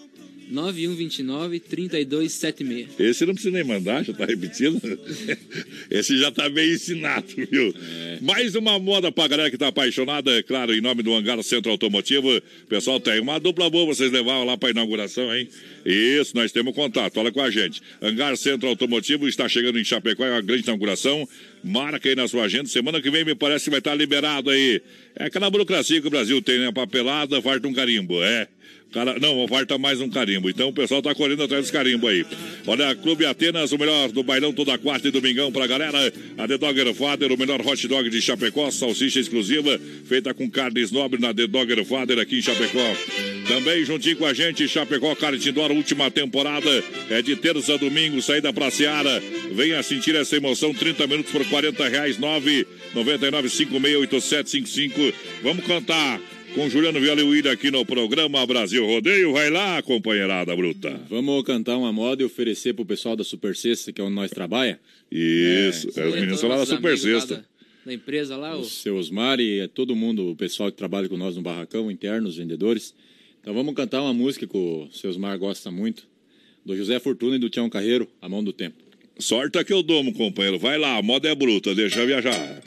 9129 3276. Esse não precisa nem mandar, já tá repetindo. Esse já tá bem ensinado, viu? Mais uma moda pra galera que tá apaixonada, é claro, em nome do Hangar Centro Automotivo. Pessoal, tem uma dupla boa, vocês levaram lá pra inauguração, hein? Isso, nós temos contato, olha com a gente. Hangar Centro Automotivo está chegando em Chapecó, é uma grande inauguração. Marca aí na sua agenda. Semana que vem me parece que vai estar liberado aí. É aquela burocracia que o Brasil tem, né? Papelada, farta um carimbo. É. Cara, não, farta mais um carimbo. Então o pessoal tá correndo atrás dos carimbos aí. Olha, Clube Atenas, o melhor do bailão toda quarta e domingão pra galera. A The Dogger Father, o melhor hot dog de Chapecó, salsicha exclusiva, feita com carnes nobres na The Dogger Father aqui em Chapecó. Também juntinho com a gente, Chapecó Kart Indoor, última temporada. É de terça a domingo, saída pra Seara. Venha sentir essa emoção, 30 minutos por 40 reais, 999 568755. Vamos cantar com Juliano Viola e William aqui no programa Brasil Rodeio. Vai lá, companheirada bruta. Vamos cantar uma moda e oferecer pro pessoal da Super Sexta, que é onde nós trabalha. Isso, é, os meninos são lá da Super Sexta. Da empresa lá, O o seu Osmar e é todo mundo, o pessoal que trabalha com nós no barracão, internos, vendedores. Então vamos cantar uma música que o seu Osmar gosta muito, do José Fortuna e do Tião Carreiro, A Mão do Tempo. Sorte que eu domo, companheiro. Vai lá, a moda é bruta, deixa eu viajar.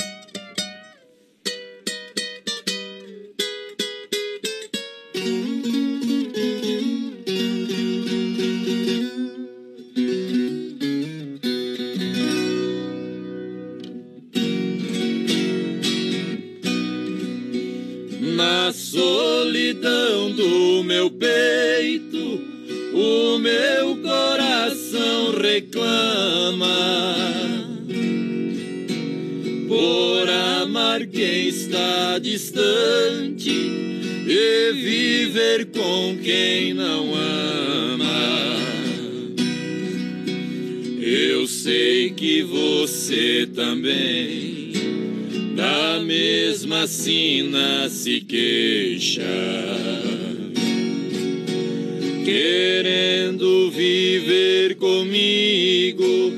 Meu coração reclama por amar quem está distante e viver com quem não ama. Eu sei que você também da mesma sina se queixa, querendo viver comigo,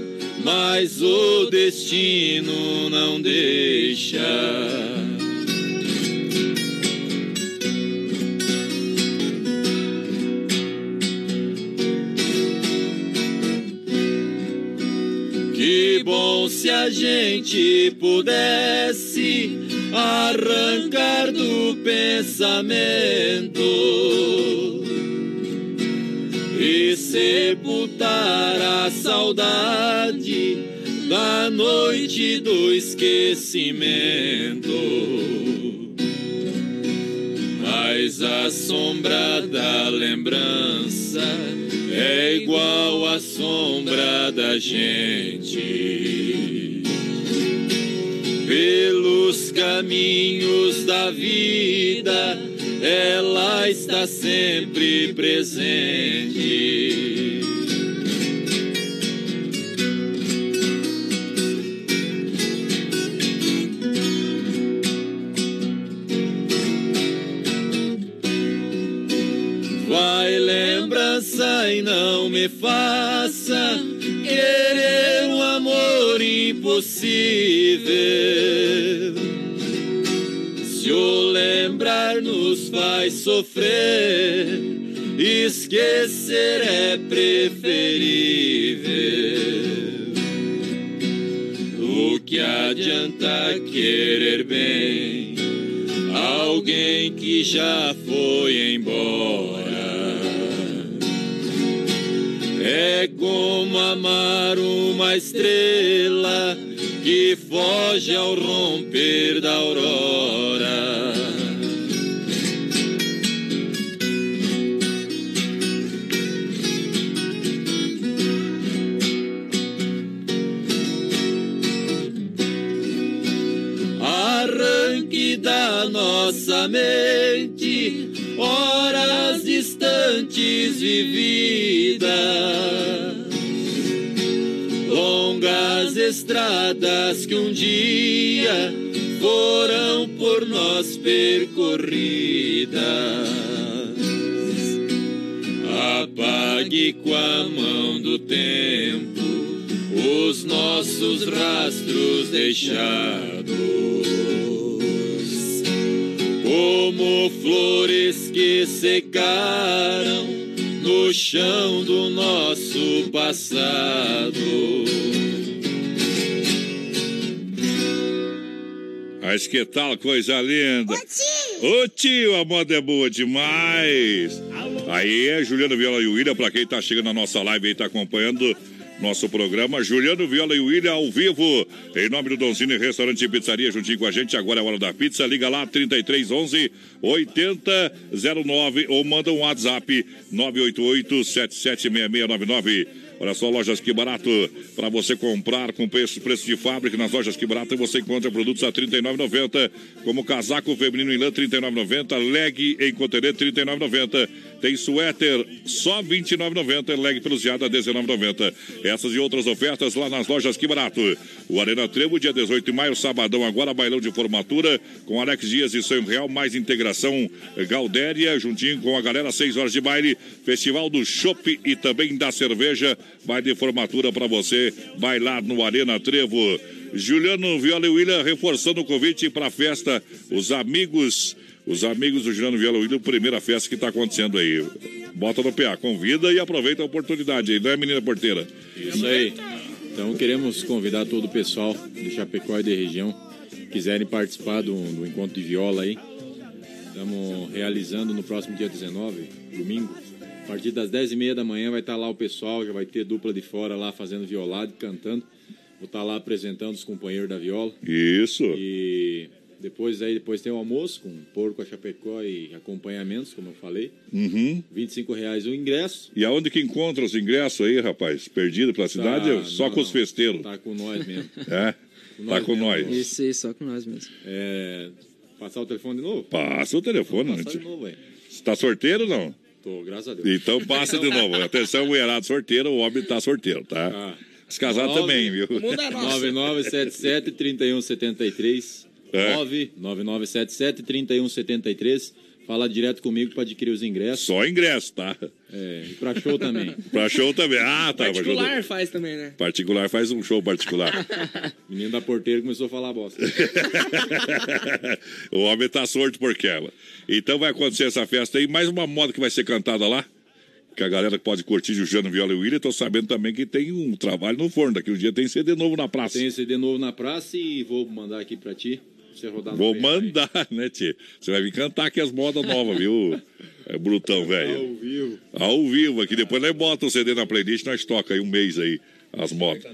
mas o destino não deixa. Que bom se a gente pudesse arrancar do pensamento sepultar a saudade da noite do esquecimento. Mas a sombra da lembrança é igual à sombra da gente. Pelos caminhos da vida, ela está sempre presente. Vai lembrança e não me faça querer um amor impossível. Se o lembrar nos faz sofrer, esquecer é preferível. O que adianta querer bem alguém que já foi embora? É como amar uma estrela que foge ao romper da aurora. Mente horas distantes vividas, longas estradas que um dia foram por nós percorridas. Apague com a mão do tempo os nossos rastros deixados como flores que secaram no chão do nosso passado. Mas que tal coisa linda? Ô tio! Ô tio, a moda é boa demais! Aí é Juliano Viola e William, pra quem tá chegando na nossa live e tá acompanhando nosso programa. Juliano Viola e William ao vivo. Em nome do Donzini Restaurante e Pizzaria, juntinho com a gente. Agora é a hora da pizza. Liga lá, 3311 8009 ou manda um WhatsApp 988 776699. Olha só, lojas que barato para você comprar com preço, preço de fábrica nas lojas que barato você encontra produtos a R$ 39,90, como casaco feminino em lã R$ 39,90, leg em coterê R$ 39,90. Tem suéter só R$ 29,90, leg peluciada R$ 19,90. Essas e outras ofertas lá nas lojas que barato. O Arena Trevo, dia 18 de maio, sabadão agora, bailão de formatura com Alex Dias e Sonho Real, mais integração Galdéria, juntinho com a galera, 6 horas de baile, Festival do Chopp e também da cerveja, vai de formatura para você bailar no Arena Trevo. Juliano Viola e William reforçando o convite para a festa. Os amigos, os amigos do Juliano Viola William, primeira festa que está acontecendo aí. Bota no PA, convida e aproveita a oportunidade aí, não é, menina porteira? Isso aí. Então queremos convidar todo o pessoal de Chapecó e da região que quiserem participar do, do encontro de viola aí. Estamos realizando no próximo dia 19, domingo. A partir das 10h30 da manhã vai estar lá o pessoal, já vai ter dupla de fora lá fazendo violado e cantando. Vou estar lá apresentando os companheiros da viola. Isso. E depois aí depois tem o almoço com porco a chapecó e acompanhamentos, como eu falei. Uhum. 25 reais o ingresso. E aonde que encontra os ingressos aí, rapaz? Perdido pela cidade? Tá, só não, com os festeiros. Tá com nós mesmo. É? tá com mesmo. nós. Isso aí, só com nós mesmo. É, passar o telefone de novo? Passa o telefone, gente. de novo, aí. Você tá sorteiro ou não? Tô, graças a Deus. Então passa de novo. Atenção, mulherada sorteiro, o homem tá sorteiro, tá? Ah. Os casados também, viu? 9977-3173. É. 9977-3173. Fala direto comigo para adquirir os ingressos. Só ingresso, tá? É, e pra show também. Pra show também. Ah, tá. show Particular faz também, né? Particular faz um show particular. Menino da porteira começou a falar bosta. o homem tá sorto por quebra. Então vai acontecer essa festa aí. Mais uma moda que vai ser cantada lá. Que a galera pode curtir Juliano Viola e William. Tô sabendo também que tem um trabalho no forno. Daqui um dia tem CD novo na praça. Tem CD novo na praça e vou mandar aqui pra ti. Você rodar Vou PA aí. mandar, né, Tio? Você vai vir cantar aqui as modas novas, viu? É brutão, velho. Ao vivo. Ao vivo aqui. Depois nós bota o CD na playlist, nós toca aí um mês aí. As modas.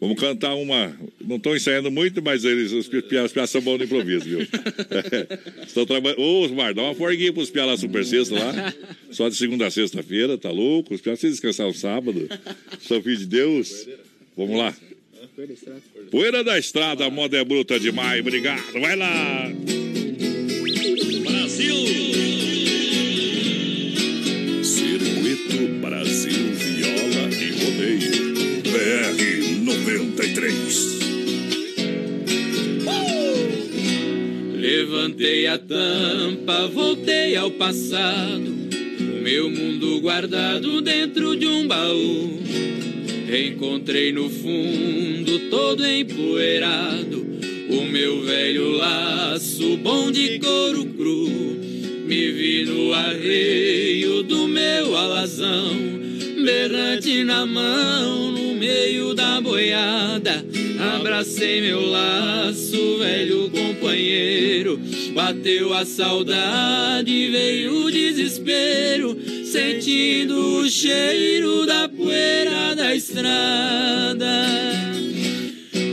Vamos cantar uma. Não estão ensaiando muito, mas eles, os piadas são bons no improviso, viu? Estão trabalhando. Ô, Osmar, dá uma forguinha pros piadas lá super sexta lá. Só de segunda a sexta-feira, tá louco? Os piadas precisam descansar o sábado. São filho de Deus. Vamos lá. Poeira da estrada, a moda é bruta demais. Obrigado. Vai lá. Brasil! Circuito Brasil Viola e Rodeio. BR 93. Levantei a tampa, voltei ao passado. O meu mundo guardado dentro de um baú. Encontrei no fundo, todo empoeirado, o meu velho laço bom de couro cru. Me vi no arreio do meu alazão, berrante na mão, no meio da boiada. Abracei meu laço, velho companheiro. Bateu a saudade, veio o desespero, sentindo o cheiro da poeira da estrada.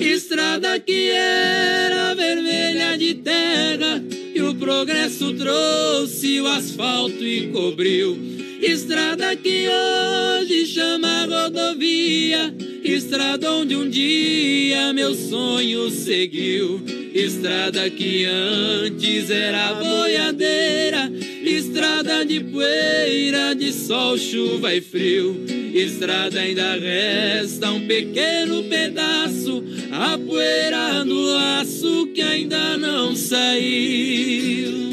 Estrada que era vermelha de terra, e o progresso trouxe o asfalto e cobriu. Estrada que hoje chama rodovia, estrada onde um dia meu sonho seguiu. Estrada que antes era boiadeira, estrada de poeira, de sol, chuva e frio. Estrada ainda resta um pequeno pedaço, a poeira do laço que ainda não saiu.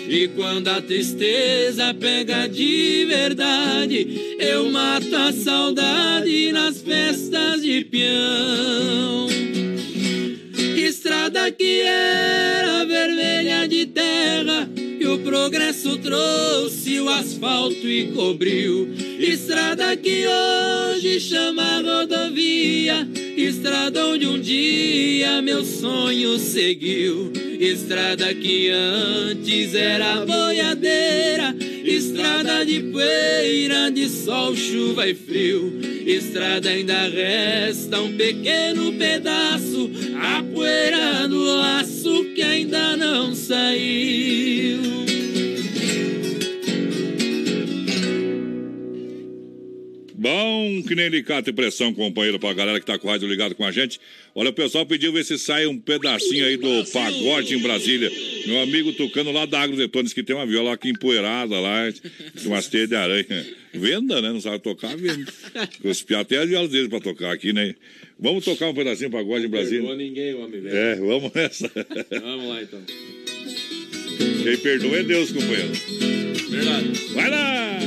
E quando a tristeza pega de verdade, eu mato a saudade nas festas de peão. Estrada que era vermelha de terra, e o progresso trouxe o asfalto e cobriu. Estrada que hoje chama rodovia, estrada onde um dia meu sonho seguiu. Estrada que antes era boiadeira, estrada de poeira, de sol, chuva e frio. Estrada ainda resta um pequeno pedaço, a poeira do laço que ainda não saiu. Bom, que nem alicate e pressão, companheiro, pra galera que tá com o rádio ligado com a gente. Olha, o pessoal pediu ver se sai um pedacinho aí do pagode em Brasília. Meu amigo Tucano lá da Agrodetones, que tem uma viola aqui empoeirada lá, umas teias de aranha. Venda, né? Não sabe tocar, venda. Os piá até as violas deles pra tocar aqui, né? Vamos tocar um pedacinho de pagode em Brasília? Não ninguém, homem velho. É, vamos nessa. Vamos lá então. Quem perdoa é Deus, companheiro. Verdade. Vai lá!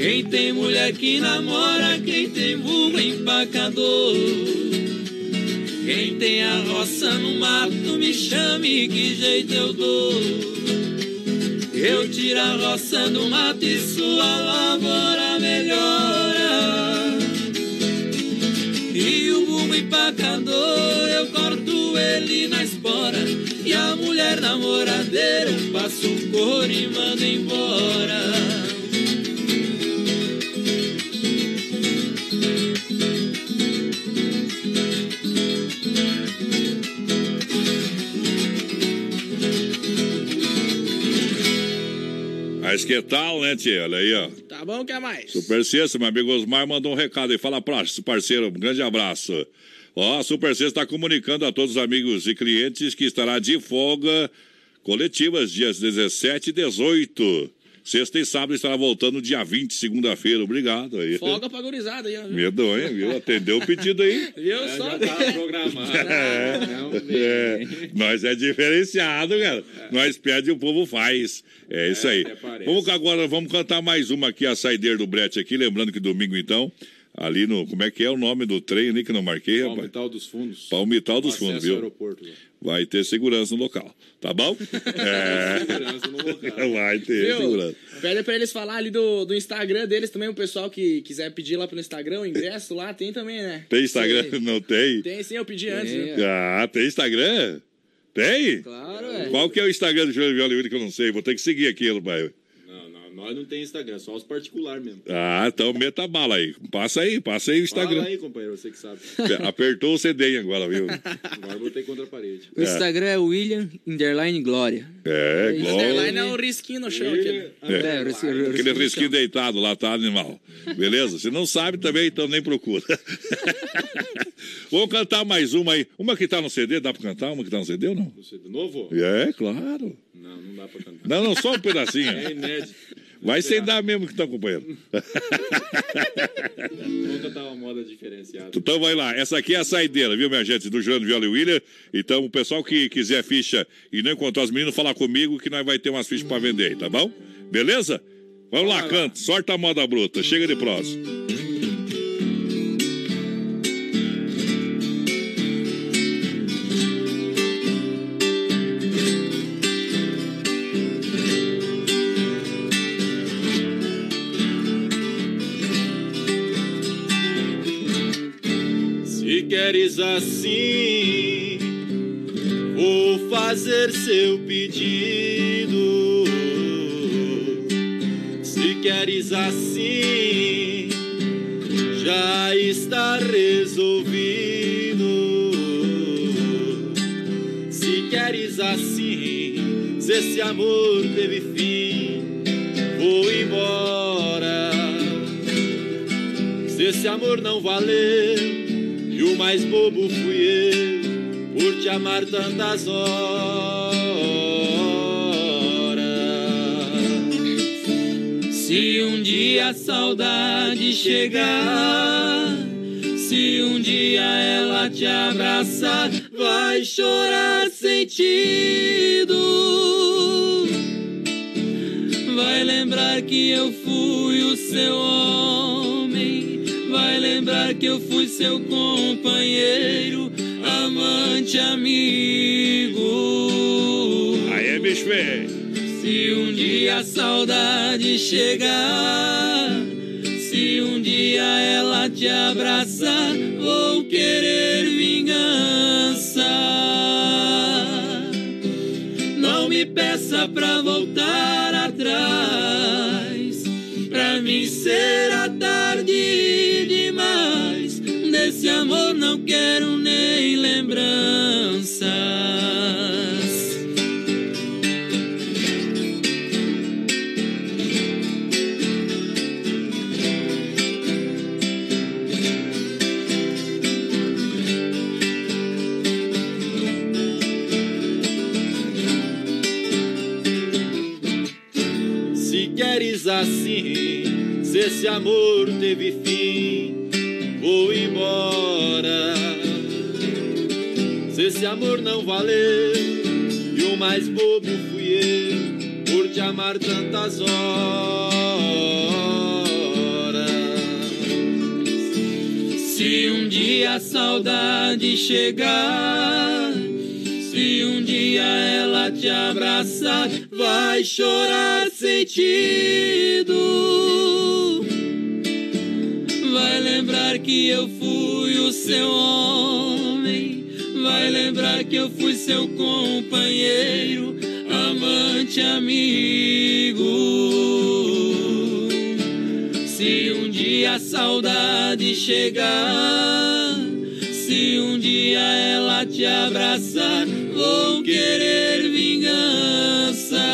Quem tem mulher que namora, quem tem vulgo empacador. Quem tem a roça no mato, me chame, que jeito eu dou. Eu tiro a roça do mato e sua lavoura melhora. E o bumbo empacador, eu corto ele na espora. E a mulher namoradeira, eu passo cor e mando embora. Mas que tal, né, tia? Olha aí, ó. Tá bom, quer mais? Super Sexta, meu amigo Osmar mandou um recado aí. Fala pra parceiro, um grande abraço. Ó, a Super Sexta está comunicando a todos os amigos e clientes que estará de folga Coletivas, dias 17 e 18. Sexta e sábado estará voltando dia 20, segunda-feira. Obrigado aí. Folga pra gurizada aí, ó. Medonho, viu? Atendeu o pedido aí. Viu É, só? já tá programado. É, Não, é, nós é diferenciado, cara. Nós pede e o povo faz. É isso aí. Vamos agora, vamos cantar mais uma aqui, a saideira do Brete aqui. Lembrando que domingo, então, ali no. Como é que é o nome do trem ali que não marquei, rapaz? Palmital dos Fundos. Palmital dos Fundos, viu? aeroporto. Vai ter segurança no local, tá bom? É. Segurança no local. Vai ter Viu? segurança. Pede pra eles falar ali do, do Instagram deles também, o pessoal que quiser pedir lá pelo Instagram, o ingresso lá, tem também, né? Tem Instagram? Sim. Não tem? Tem sim, eu pedi antes. Tem, viu? Ah, tem Instagram? Tem? Claro, é. Qual que é o Instagram do Júlio Viola que eu não sei? Vou ter que seguir aquilo, pai. Nós não tem Instagram, só os particulares mesmo. Ah, então meta a bala aí. Passa aí, passa aí o Instagram. Fala aí, companheiro, você que sabe. Apertou o CD agora, viu? Agora eu botei contra a parede. O Instagram é William Underline Glória. É, Underline glória. é o risquinho no chão. Aquele. É, o ris- o ris- Aquele risquinho deitado lá, tá animal. Beleza? Se não sabe também, então nem procura. Vamos cantar mais uma aí. Uma que tá no CD, dá pra cantar? Uma que tá no CD ou não? Você de novo? É, claro. Não, não dá pra cantar. Não, não, só um pedacinho. É inédito. Vai sem dar mesmo que tá, companheiro. Vamos cantar uma moda diferenciada. Então vai lá, essa aqui é a saideira, viu, minha gente, do João Viola e William. Então, o pessoal que quiser ficha e não encontrar os meninos, falar comigo que nós vai ter umas fichas pra vender aí, tá bom? Beleza? Vamos lá, canta, sorta a moda bruta, chega de próximo. Queres assim, vou fazer seu pedido. Se queres assim, já está resolvido. Se queres assim, se esse amor teve fim, vou embora. Se esse amor não valeu, e o mais bobo fui eu, por te amar tantas horas. Se um dia a saudade chegar, se um dia ela te abraçar, vai chorar sentido. Vai lembrar que eu fui o seu homem, lembrar que eu fui seu companheiro, amante, amigo. Aí, bicho feio. Se um dia a saudade chegar, se um dia ela te abraçar, vou querer vingança. Não me peça pra voltar atrás, pra mim será lembranças. Se queres assim, se esse amor teve fim, vou embora. Se esse amor não valeu, e o mais bobo fui eu, por te amar tantas horas. Se um dia a saudade chegar, se um dia ela te abraçar, vai chorar sentido. Vai lembrar que eu fui o seu homem, vai lembrar que eu fui seu companheiro, amante, amigo. Se um dia a saudade chegar, se um dia ela te abraçar, vou querer vingança.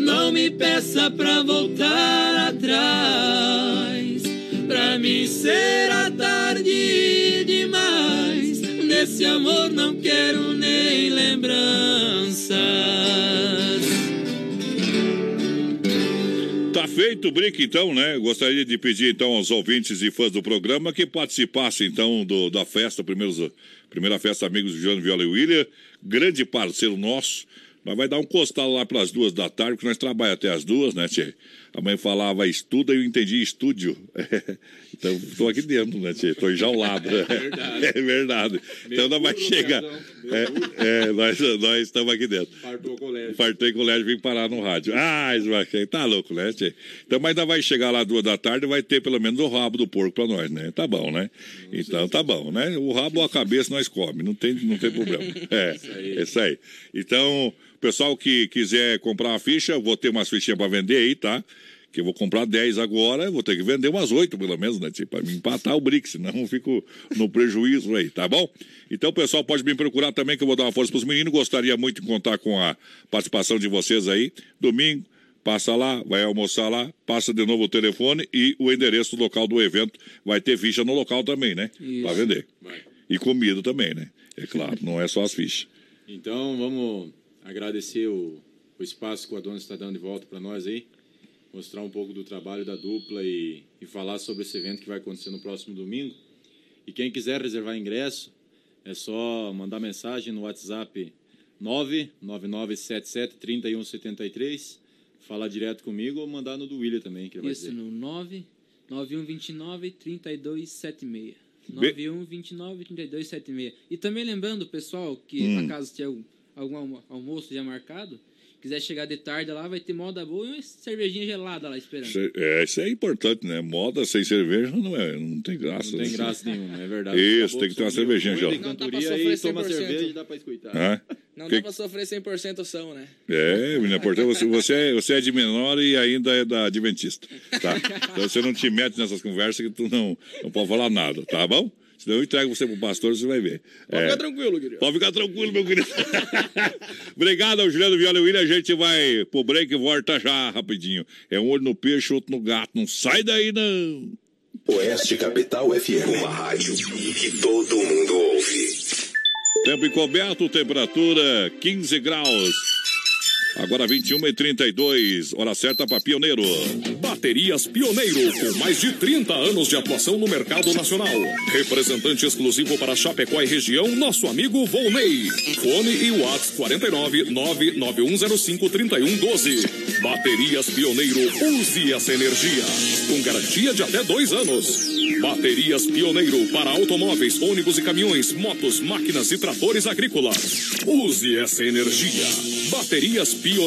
Não me peça pra voltar atrás, pra mim será desse amor não quero nem lembranças. Tá feito o brinco, então, né? Gostaria de pedir, então, aos ouvintes e fãs do programa que participassem, então, do, da festa, primeiros, primeira festa Amigos de João Viola e William, grande parceiro nosso. Nós vai dar um costal lá pelas duas da tarde, porque nós trabalhamos até as duas, né, Tchê? A mãe falava estuda e eu entendi estúdio. então, estou aqui dentro, né? Estou enjaulado. É verdade. É verdade. então, nós vai chegar. É, é, nós, nós estamos aqui dentro. Fartou o colégio. Fartou o colégio vim parar no rádio. Ah, isso tá louco, né? Então, mas ainda vai chegar lá duas da tarde e vai ter pelo menos o rabo do porco para nós, né? Tá bom, né? Então, tá bom, né? O rabo ou a cabeça nós come, não tem, não tem problema. É, aí. Isso aí. Então. Pessoal que quiser comprar uma ficha, vou ter umas fichinhas para vender aí, tá? Que eu vou comprar 10 agora, vou ter que vender umas 8 pelo menos, né? Tipo, para me empatar o BRIC, senão eu fico no prejuízo aí, tá bom? Então pessoal pode me procurar também, que eu vou dar uma força para os meninos. Gostaria muito de contar com a participação de vocês aí. Domingo, passa lá, vai almoçar lá, passa de novo o telefone e o endereço do local do evento. Vai ter ficha no local também, né? Para vender. Vai. E comida também, né? É claro, não é só as fichas. Então vamos agradecer o, o espaço que o Adonis está dando de volta para nós aí, mostrar um pouco do trabalho da dupla e, e falar sobre esse evento que vai acontecer no próximo domingo. E quem quiser reservar ingresso, é só mandar mensagem no WhatsApp 999773173, falar direto comigo ou mandar no do William também, que ele Isso, vai dizer. no 99129 3276. 9129 3276. E também lembrando, pessoal, que hum. acaso tiver algum almoço já marcado, quiser chegar de tarde lá, vai ter moda boa e uma cervejinha gelada lá esperando. É, isso é importante, né? Moda sem cerveja não, é, não tem graça. Não tem graça nenhuma, é verdade. Isso, tem que ter uma cervejinha gelada. Não dá pra sofrer 100%. Toma cerveja dá pra escutar. Ah? Não que... dá pra sofrer 100% são, né? É, menina, importante, você, você, é, você é de menor e ainda é da Adventista, tá? Então você não te mete nessas conversas que tu não, não pode falar nada, tá bom? Senão eu entrego você pro pastor, você vai ver. Pode é, ficar tranquilo, querido. Pode ficar tranquilo, meu querido. Obrigado ao Juliano Viola William. A gente vai pro break e volta já rapidinho. É um olho no peixe, outro no gato. Não sai daí, não. Oeste Capital FM. Uma rádio que todo mundo ouve. Tempo encoberto, temperatura 15 graus. Agora 21 e 32 hora certa para Pioneiro. Baterias Pioneiro, com mais de 30 anos de atuação no mercado nacional. Representante exclusivo para Chapecó e região, nosso amigo Volney. Fone e WhatsApp 49 99105 3112. Baterias Pioneiro, use essa energia. Com garantia de até dois anos. Baterias Pioneiro para automóveis, ônibus e caminhões, motos, máquinas e tratores agrícolas. Use essa energia. Baterias Pioneiro. Río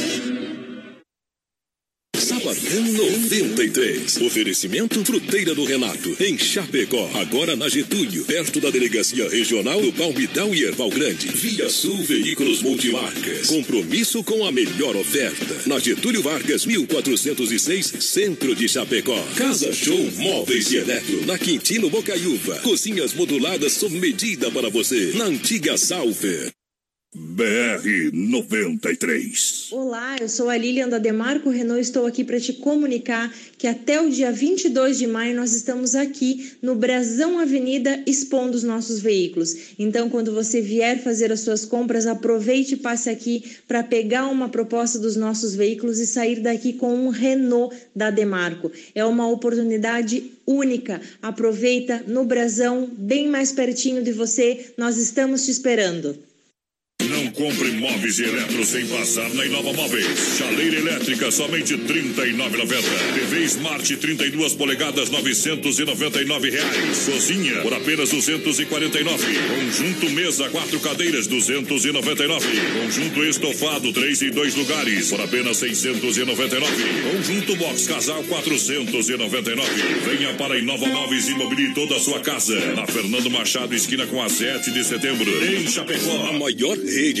Sabadão 93. Oferecimento Fruteira do Renato, em Chapecó. Agora na Getúlio, perto da Delegacia Regional do Palmitão e Erval Grande. Via Sul Veículos Multimarcas. Compromisso com a melhor oferta. Na Getúlio Vargas, 1406, Centro de Chapecó. Casa Show Móveis e Eletro. Na Quintino Bocaiúva. Cozinhas moduladas sob medida para você. Na antiga Salfer. BR 93. Olá, eu sou a Lilian da Demarco Renault. Estou aqui para te comunicar que até o dia 22 de maio nós estamos aqui no Brasão Avenida expondo os nossos veículos. Então, quando você vier fazer as suas compras, aproveite e passe aqui para pegar uma proposta dos nossos veículos e sair daqui com um Renault da Demarco. É uma oportunidade única. Aproveita no Brasão, bem mais pertinho de você. Nós estamos te esperando compre móveis e eletros sem passar na Inova Móveis. Chaleira elétrica, somente R$ 39,90. TV Smart 32 polegadas, 999 reais. Cozinha, por apenas R$ 249. Conjunto mesa, quatro cadeiras, R$ 299. Conjunto estofado, três e dois lugares, por apenas R$ 699. Conjunto box casal, R$ 499. Venha para Inova Móveis e mobile toda a sua casa. Na Fernando Machado, esquina com a 7 de setembro, em Chapecó. A maior rede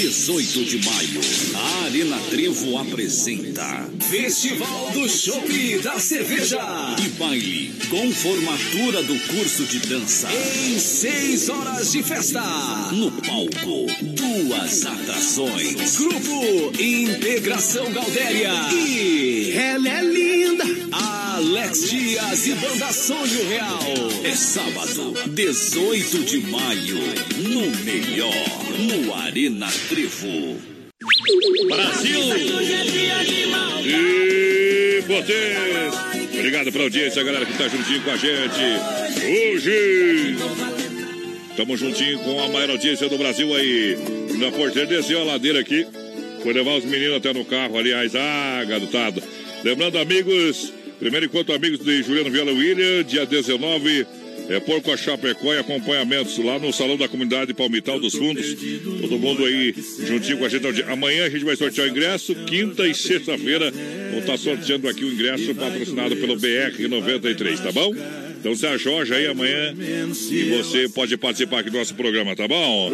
18 de maio, a Arena Trevo apresenta Festival do Chopp da Cerveja e baile com formatura do curso de dança em seis horas de festa. No palco, duas atrações. Grupo Integração Galdéria e ela é linda. Alex Dias e Banda Sonho Real. É sábado, 18 de maio, no melhor, no Arena Trevo. Brasil! E potência! Obrigado pela audiência, galera que tá juntinho com a gente. Hoje, estamos juntinho com a maior audiência do Brasil aí. Na porteira desceu a ladeira aqui. Foi levar os meninos até no carro, aliás, ah, gadutado. Lembrando, amigos, primeiro encontro amigos de Juliano Viola William, dia 19 é Porco a Chapecó e acompanhamentos lá no Salão da Comunidade Palmital dos Fundos. Todo mundo aí juntinho com a gente. Amanhã a gente vai sortear o ingresso, quinta e sexta-feira. Vou estar sorteando aqui o ingresso patrocinado pelo BR 93, tá bom? Então se a Jorge aí amanhã e você pode participar aqui do nosso programa, tá bom?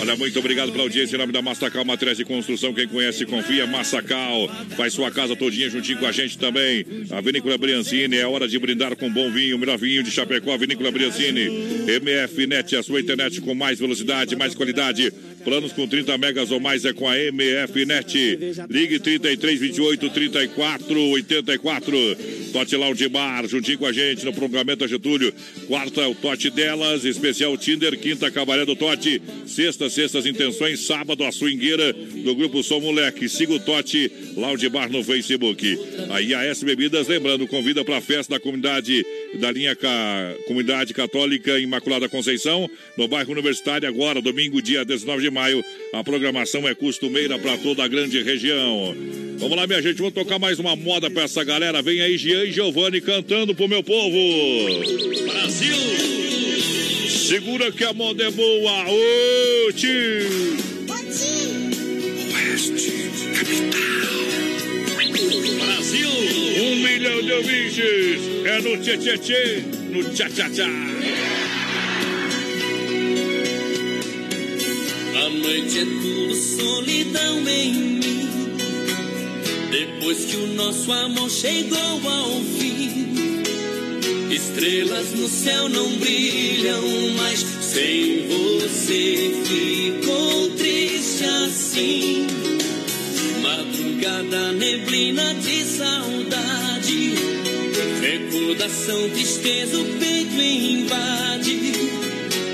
Olha, muito obrigado pela audiência em nome da Massacal Materiais de Construção. Quem conhece, confia. Massacal faz sua casa todinha juntinho com a gente também. A Vinícola Briancini, é hora de brindar com bom vinho, o melhor vinho de Chapecó, Vinícola Briancini. MF Net, a sua internet com mais velocidade, mais qualidade. Planos com 30 megas ou mais é com a MF Net. Ligue 33 28 34 84. Tote Lounge Bar, juntinho com a gente no prolongamento da Getúlio. Quarta, o Tote delas, especial Tinder. Quinta, Cabaré do Tote. Sexta, Sextas Intenções. Sábado, a swingueira do Grupo Som Moleque. Siga o Tote Lounge Bar no Facebook. A IAS Bebidas, lembrando, convida para a festa da comunidade da linha Ca... Comunidade Católica Imaculada Conceição, no bairro Universitário, agora, domingo, dia 19 de maio. A programação é costumeira para toda a grande região. Vamos lá, minha gente, vamos tocar mais uma moda para essa galera. Vem aí, Jean e Giovanni cantando pro meu povo. Brasil! Segura que a moda é boa. Ô, tio! Oeste, capital. Brasil! Um milhão de ouvintes. É no tchê, tchê, tchê, no tchá, tchá, tchá. A noite é tudo solidão em mim. Depois que o nosso amor chegou ao fim, estrelas no céu não brilham mais. Sem você ficou triste assim. Madrugada, neblina de saudade. Recordação, tristeza, o peito invade.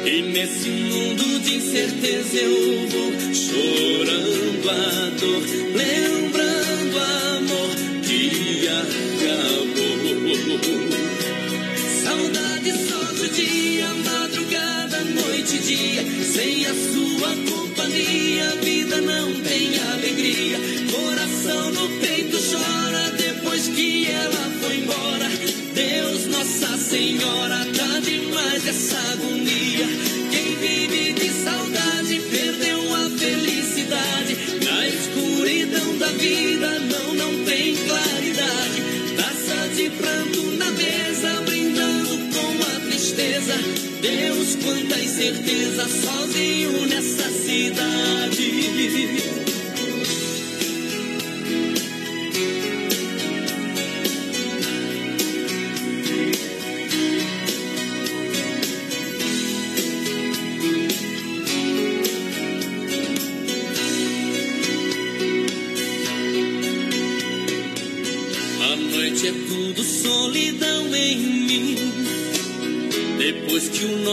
E nesse mundo de incerteza eu vou chorando a dor, lembrando amor que acabou. Saudade só dia, madrugada, noite e dia, sem a sua companhia, a vida não tem alegria. Coração no peito chora depois que ela foi embora. Deus, Nossa Senhora, tá demais essa agonia. Quem vive de saudade perdeu a felicidade. Na escuridão da vida não, não tem claridade. Taça de pranto na mesa, brindando com a tristeza. Deus, quanta incerteza, sozinho nessa cidade.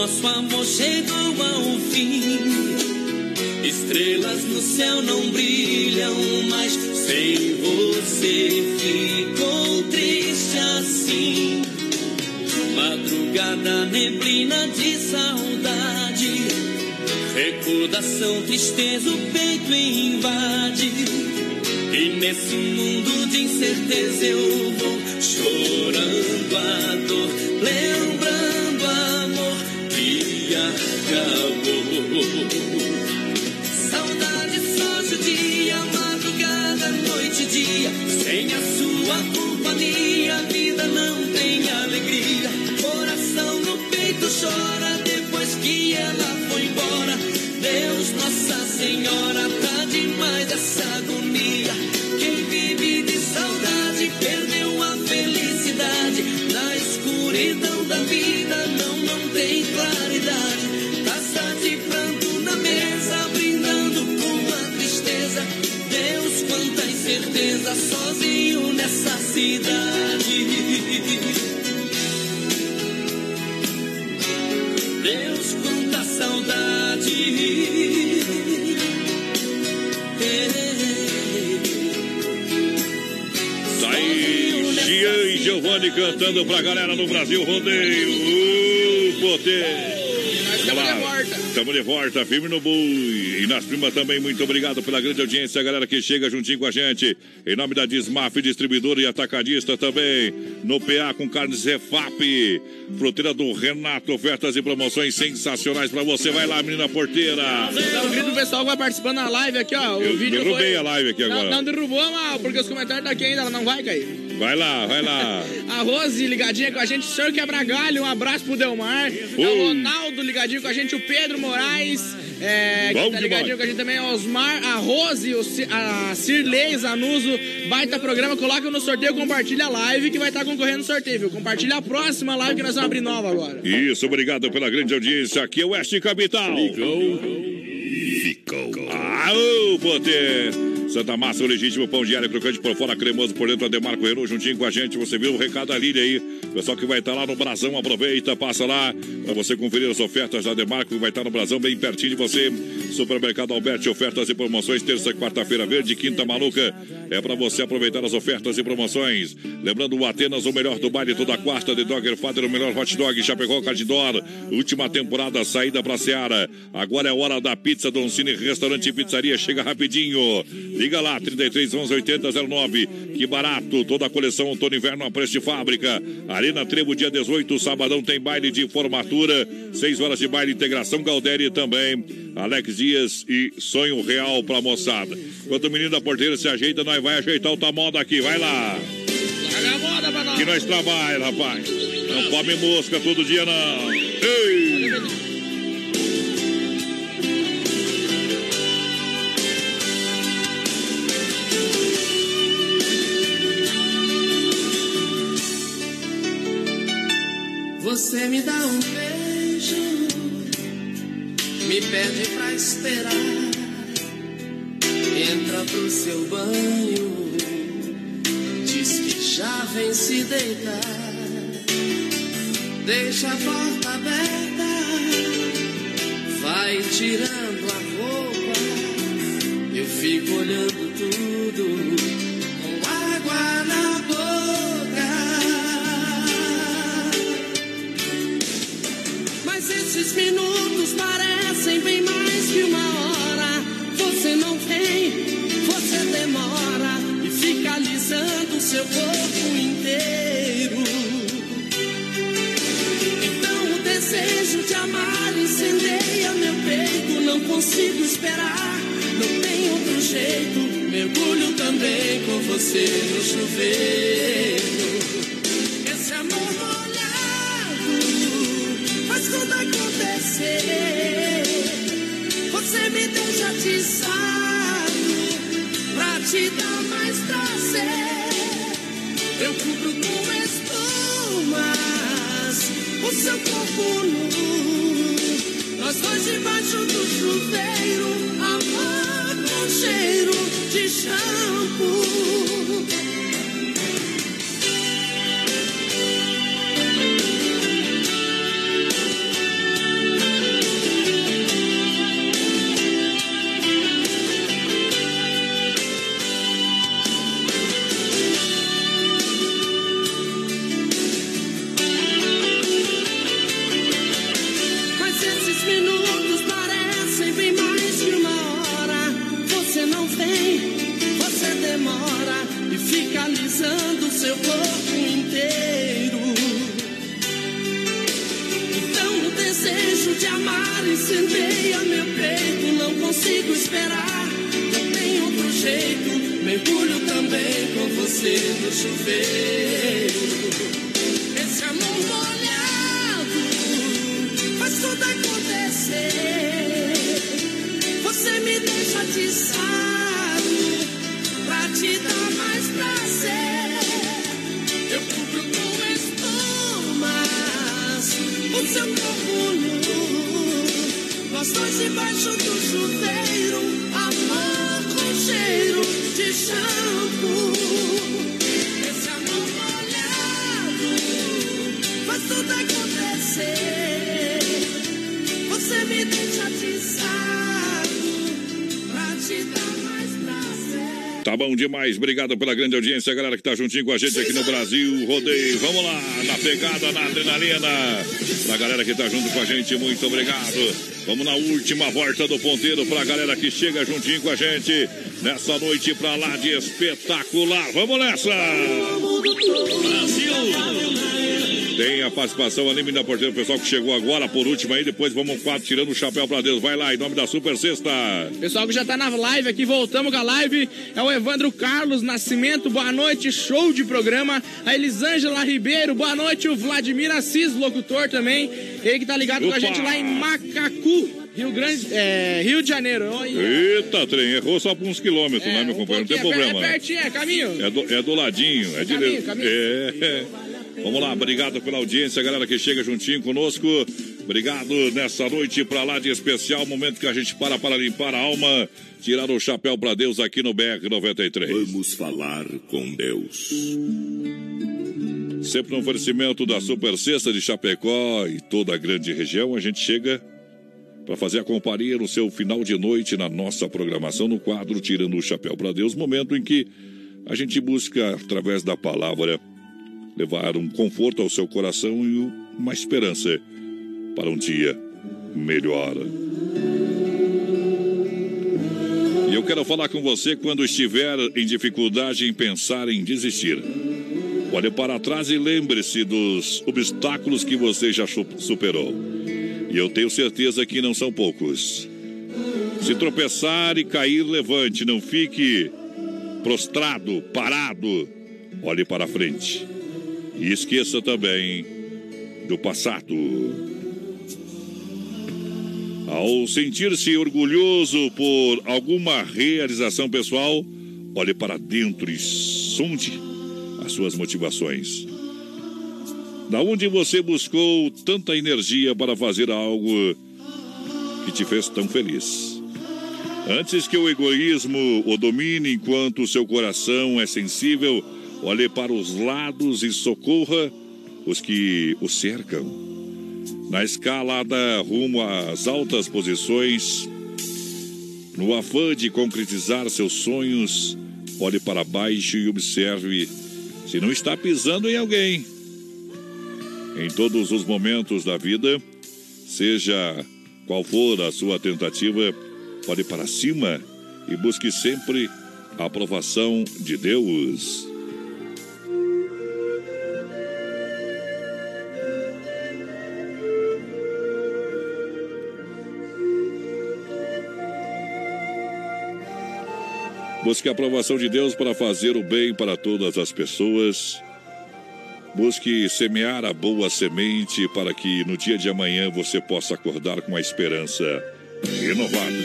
Nosso amor chegou ao fim, estrelas no céu não brilham mais. Sem você ficou triste assim. Madrugada, neblina de saudade. Recordação, tristeza, o peito invade. E nesse mundo de incerteza eu vou chorando a dor, lembrando cantando pra galera do Brasil Rodeio. O poder. Estamos de volta. Estamos de volta, firme no boi. E nas primas também, muito obrigado pela grande audiência, a galera que chega juntinho com a gente. Em nome da Dismaf, distribuidora e atacadista também. No PA com carnes Refap. Fruteira do Renato, ofertas e promoções sensacionais pra você. Vai lá, menina porteira. Pro pessoal vai participando na live aqui, ó. O Eu vídeo derrubei foi... a live aqui agora. Não, não derrubou, mal, porque os comentários daqui ainda ela não vai cair. Vai lá, vai lá. A Rose ligadinha com a gente, o senhor Quebra-Galho, um abraço pro Delmar. Ui. O Ronaldo ligadinho com a gente, o Pedro Moraes. É, Bom que tá ligadinho demais. com a gente também, o Osmar, a Rose, o a Cirlei Zanuso. Baita programa, coloca no sorteio, compartilha a live que vai estar concorrendo no sorteio, viu? Compartilha a próxima live que nós vamos abrir nova agora. Isso, obrigado pela grande audiência. Aqui é o Oeste Capital. Ficou. Ficou. Aô, poder. Santa Massa, o legítimo pão diário, crocante por fora, cremoso por dentro. Ademarco Renault juntinho com a gente. Você viu o recado ali aí. Pessoal que vai estar lá no Brasão, aproveita, passa lá para você conferir as ofertas da Ademarco, que vai estar no Brasão, bem pertinho de você. Supermercado Alberti, ofertas e promoções, terça e quarta-feira verde, quinta maluca. É para você aproveitar as ofertas e promoções. Lembrando o Atenas, o melhor do baile toda quarta, de Dogger Father, o melhor hot dog, Chapecó, Cardidor. Última temporada, saída pra Seara. Agora é hora da pizza, Don Cine Restaurante e Pizzaria, chega rapidinho. Liga lá, 33 11 80 09. Que barato, toda a coleção outono inverno a preço de fábrica. Arena Trevo, dia 18, sabadão tem baile de formatura. 6 horas de baile, integração Galdéria também. Alex Dias e Sonho Real pra moçada. Enquanto o menino da porteira se ajeita, nós vai ajeitar o tamoda aqui, vai lá. Larga a moda pra nós. Que nós trabalha, rapaz. Não come mosca todo dia, não. Ei! Você me dá um beijo, me pede pra esperar. Entra pro seu banho, diz que já vem se deitar. Deixa a porta aberta, Vai tirando a roupa, eu fico olhando tudo seu corpo inteiro. Então o desejo de amar incendeia meu peito. Não consigo esperar, não tem outro jeito. Mergulho também com você no chuveiro. Esse amor molhado faz tudo acontecer. Você me deixa atiçado pra te dar mais prazer. Eu cubro com espumas o seu corpo nu. Nós dois debaixo do chuveiro, amor com cheiro de shampoo. 10. Obrigado pela grande audiência, galera que está juntinho com a gente aqui no Brasil. Rodeio, vamos lá, na pegada, na adrenalina. Pra galera que está junto com a gente, muito obrigado. Vamos na última volta do ponteiro pra galera que chega juntinho com a gente nessa noite pra lá de espetacular. Vamos nessa! Brasil! Tem a participação ali da porteira, o pessoal que chegou agora por último aí, depois vamos quatro tirando o chapéu pra Deus. Vai lá, em nome da Super Sexta. Pessoal que já tá na live aqui, voltamos com a live. É o Evandro Carlos Nascimento, boa noite, show de programa. A Elisângela Ribeiro, boa noite. O Vladimir Assis, locutor também. Ele que tá ligado com a Opa! gente lá em Macacu, Rio Grande, é, Rio de Janeiro. Olha. Eita, trem, errou só por uns quilômetros, né, meu companheiro? Não tem é, problema, é né? pertinho, é caminho. É do, é do ladinho, é Caminho, direito. caminho. É. Vamos lá, obrigado pela audiência, galera que chega juntinho conosco. Obrigado nessa noite pra lá de especial, momento que a gente para para limpar a alma, tirar o chapéu pra Deus aqui no BR 93. Vamos falar com Deus. Sempre no oferecimento da Super Sexta de Chapecó e toda a grande região, a gente chega para fazer a companhia no seu final de noite na nossa programação no quadro Tirando o Chapéu para Deus, momento em que a gente busca, através da palavra, levar um conforto ao seu coração e uma esperança para um dia melhor. E eu quero falar com você quando estiver em dificuldade em pensar em desistir. Olhe para trás e lembre-se dos obstáculos que você já su- superou. E eu tenho certeza que não são poucos. Se tropeçar e cair, levante, não fique prostrado, parado. Olhe para frente. E esqueça também do passado. Ao sentir-se orgulhoso por alguma realização pessoal, olhe para dentro e sonde as suas motivações. Da onde você buscou tanta energia para fazer algo que te fez tão feliz? Antes que o egoísmo o domine enquanto seu coração é sensível, olhe para os lados e socorra os que o cercam. na escalada rumo às altas posições, no afã de concretizar seus sonhos, olhe para baixo e observe se não está pisando em alguém. Em todos os momentos da vida, seja qual for a sua tentativa, olhe para cima e busque sempre a aprovação de Deus. Busque a aprovação de Deus para fazer o bem para todas as pessoas. Busque semear a boa semente para que no dia de amanhã você possa acordar com a esperança renovada.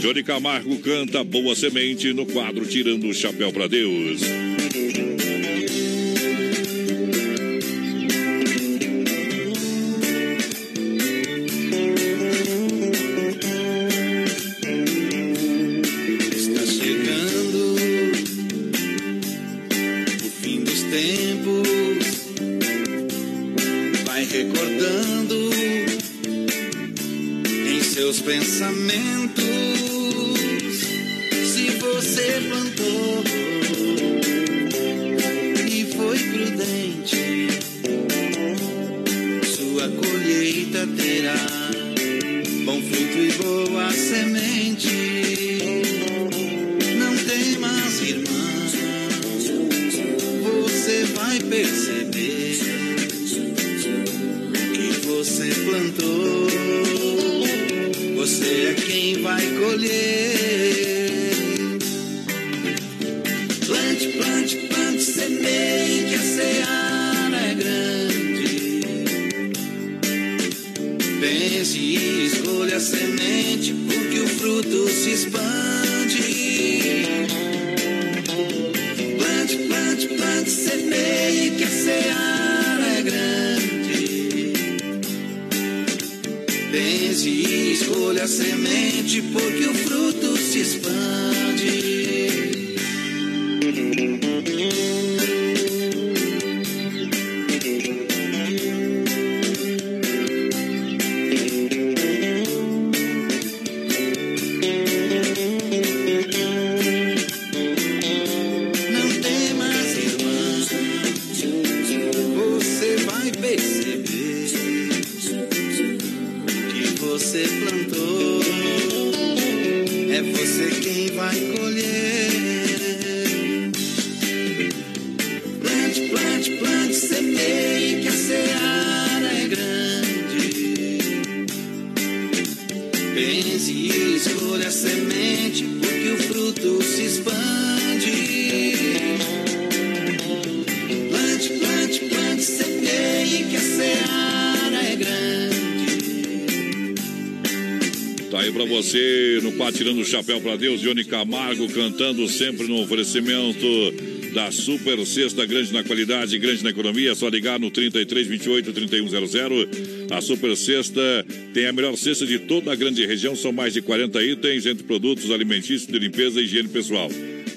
Johnny Camargo canta Boa Semente no quadro Tirando o Chapéu para Deus. Boa semente. Não temas, irmã, você vai perceber o que você plantou. Você é quem vai colher. Semente, porque o fruto se expande. Pra Deus, Johnny Camargo cantando sempre no oferecimento da Super Sexta, grande na qualidade, grande na economia. É só ligar no 33 28 3100. A Super Sexta tem a melhor cesta de toda a grande região. São mais de 40 itens entre produtos alimentícios de limpeza e higiene pessoal.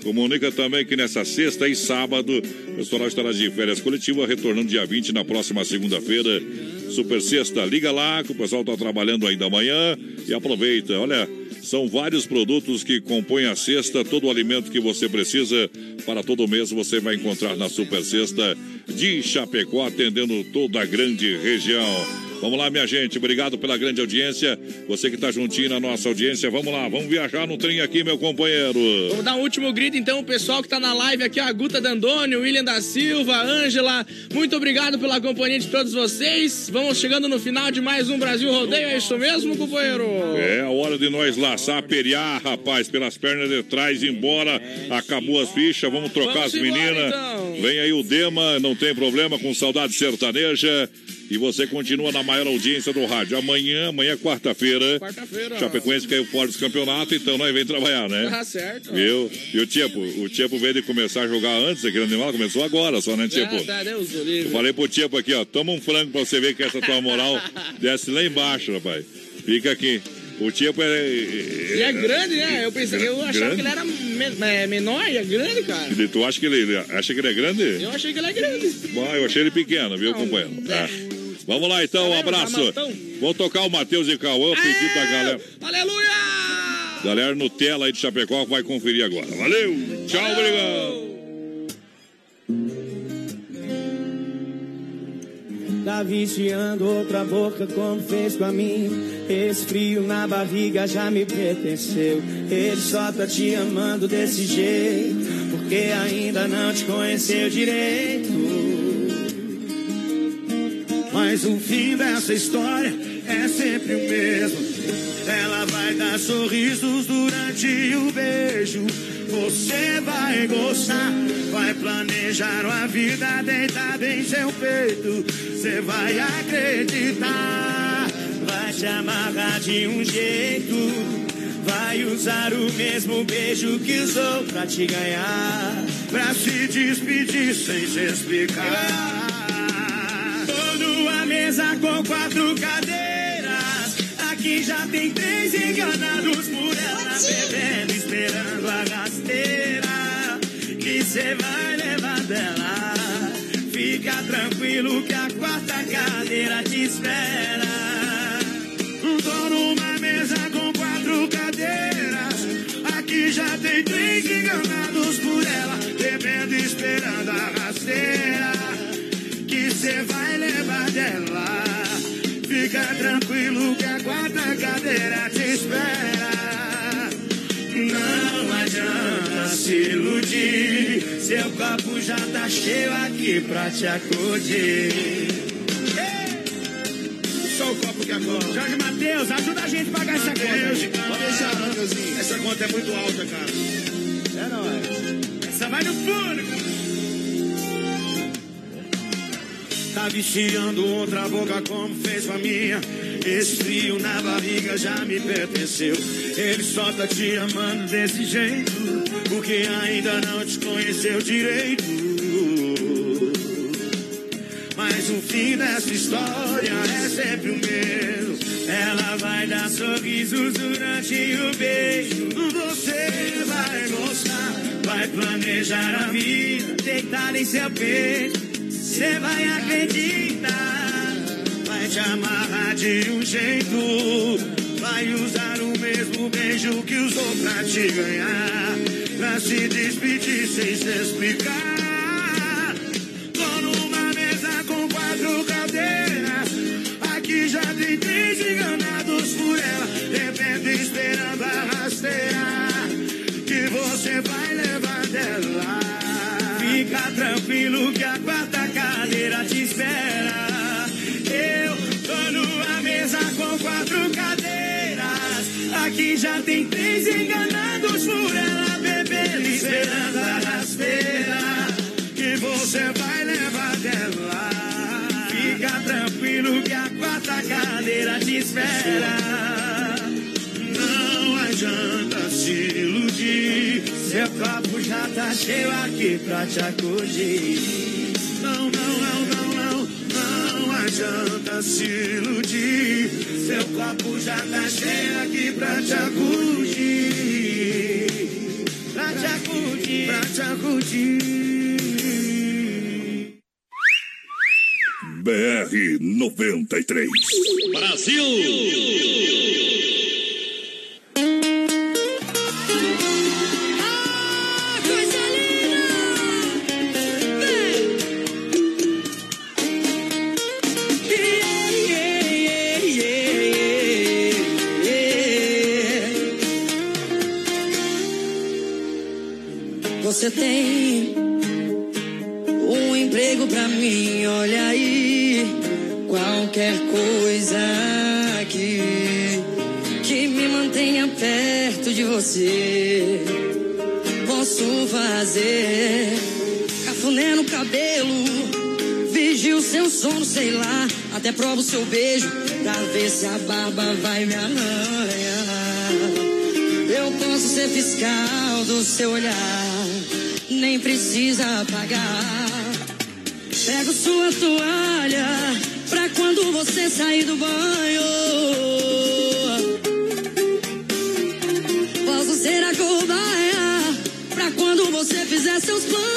Comunica também que nessa sexta e sábado, o restaurante estará de férias coletiva, retornando dia 20 na próxima segunda-feira. Super Sexta, liga lá, que o pessoal está trabalhando ainda amanhã e aproveita. Olha, são vários produtos que compõem a cesta, todo o alimento que você precisa para todo mês você vai encontrar na Super Sexta de Chapecó, atendendo toda a grande região. Vamos lá, minha gente, obrigado pela grande audiência. Você que está juntinho na nossa audiência, vamos lá, vamos viajar no trem aqui, meu companheiro. Vamos dar um último grito, então, o pessoal que tá na live aqui, a Guta Dandoni, o William da Silva, a Ângela. Muito obrigado pela companhia de todos vocês. Vamos chegando no final de mais um Brasil Rodeio, é isso mesmo, companheiro? É a hora de nós laçar, periar, rapaz, pelas pernas de trás, embora. Acabou as fichas, vamos trocar Vamos as meninas. então. Vem aí o Dema, não tem problema, com saudade sertaneja. E você continua na maior audiência do rádio. Amanhã, amanhã é quarta-feira. Quarta-feira. Chapecoense caiu fora desse campeonato, então nós vem trabalhar, né? Tá certo. Viu? E o Tiepo, o Tiepo veio de começar a jogar antes, aquele animal começou agora só, né, Tiepo? Ah, tá, Deus do livre. Eu falei pro Tiepo aqui, ó, toma um frango pra você ver que essa tua moral desce lá embaixo, rapaz. Fica aqui. O Tiepo é... E é grande, né? Eu pensei, eu achava Grande. que ele era me- é, menor e é grande, cara. E Tu acha que ele, ele acha que ele é grande? Eu achei que ele é grande. Bom, eu achei ele pequeno, viu, companheiro? é. Tá. Vamos lá então, um abraço. Vou tocar o Matheus e Cauã, pedido da galera. Aleluia! Galera no tela aí de Chapecó vai conferir agora. Valeu! Tchau, obrigado! Tá viciando outra boca como fez com a minha. Esse frio na barriga já me pertenceu. Ele só tá te amando desse jeito, porque ainda não te conheceu direito. Mas o fim dessa história é sempre o mesmo. Ela vai dar sorrisos durante o beijo. Você vai gostar, vai planejar uma vida deitada em seu peito. Você vai acreditar, vai te amarrar de um jeito. Vai usar o mesmo beijo que usou pra te ganhar. Pra se despedir sem se explicar. Mesa com quatro cadeiras. Aqui já tem três enganados por ela, bebendo, esperando a rasteira. Que cê vai levar dela. Fica tranquilo que a quarta cadeira te espera. Tô numa mesa com quatro cadeiras. Aqui já tem três enganados por ela, bebendo, esperando a rasteira. Que cê vai levar dela. Fica tranquilo que a quarta cadeira te espera. Não adianta se iludir. Seu copo já tá cheio aqui pra te acudir. Só o copo que acorda. Jorge Matheus, ajuda a gente a pagar essa conta. Pode deixar, Matheusinho. Essa conta é muito alta, cara. É nóis. Essa vai no fundo. Tá viciando outra boca como fez com a minha. Esse frio na barriga já me pertenceu. Ele só tá te amando desse jeito, porque ainda não te conheceu direito. Mas o fim dessa história é sempre o mesmo. Ela vai dar sorrisos durante o beijo. Você vai gostar, vai planejar a vida, deitar em seu peito. Você vai acreditar, vai te amarrar de um jeito, vai usar o mesmo beijo que usou pra te ganhar, pra se despedir sem se explicar. Tô numa mesa com quatro cadeiras, aqui já tem três enganados por ela, bebendo esperando a rasteira, que você vai levar dela. Fica tranquilo que a quarta cadeira te espera. Eu tô numa mesa com quatro cadeiras. Aqui já tem três enganados por ela, bebendo, esperando a rasteira. Que você vai levar dela. Fica tranquilo que a quarta cadeira te espera. Não adianta se iludir. Seu copo já tá cheio aqui pra te acudir. Não, não, não, não, não, não adianta se iludir. Seu copo já tá cheio aqui pra te acudir. Pra te acudir, pra te acudir. BR 93. Brasil! Você tem um emprego pra mim, olha aí. Qualquer coisa que, que me mantenha perto de você. Posso fazer cafuné no cabelo, vigio seu sono, sei lá. Até provo seu beijo pra ver se a barba vai me arranhar. Eu posso ser fiscal do seu olhar, nem precisa pagar. Pego sua toalha pra quando você sair do banho. Posso ser a cobaia pra quando você fizer seus planos.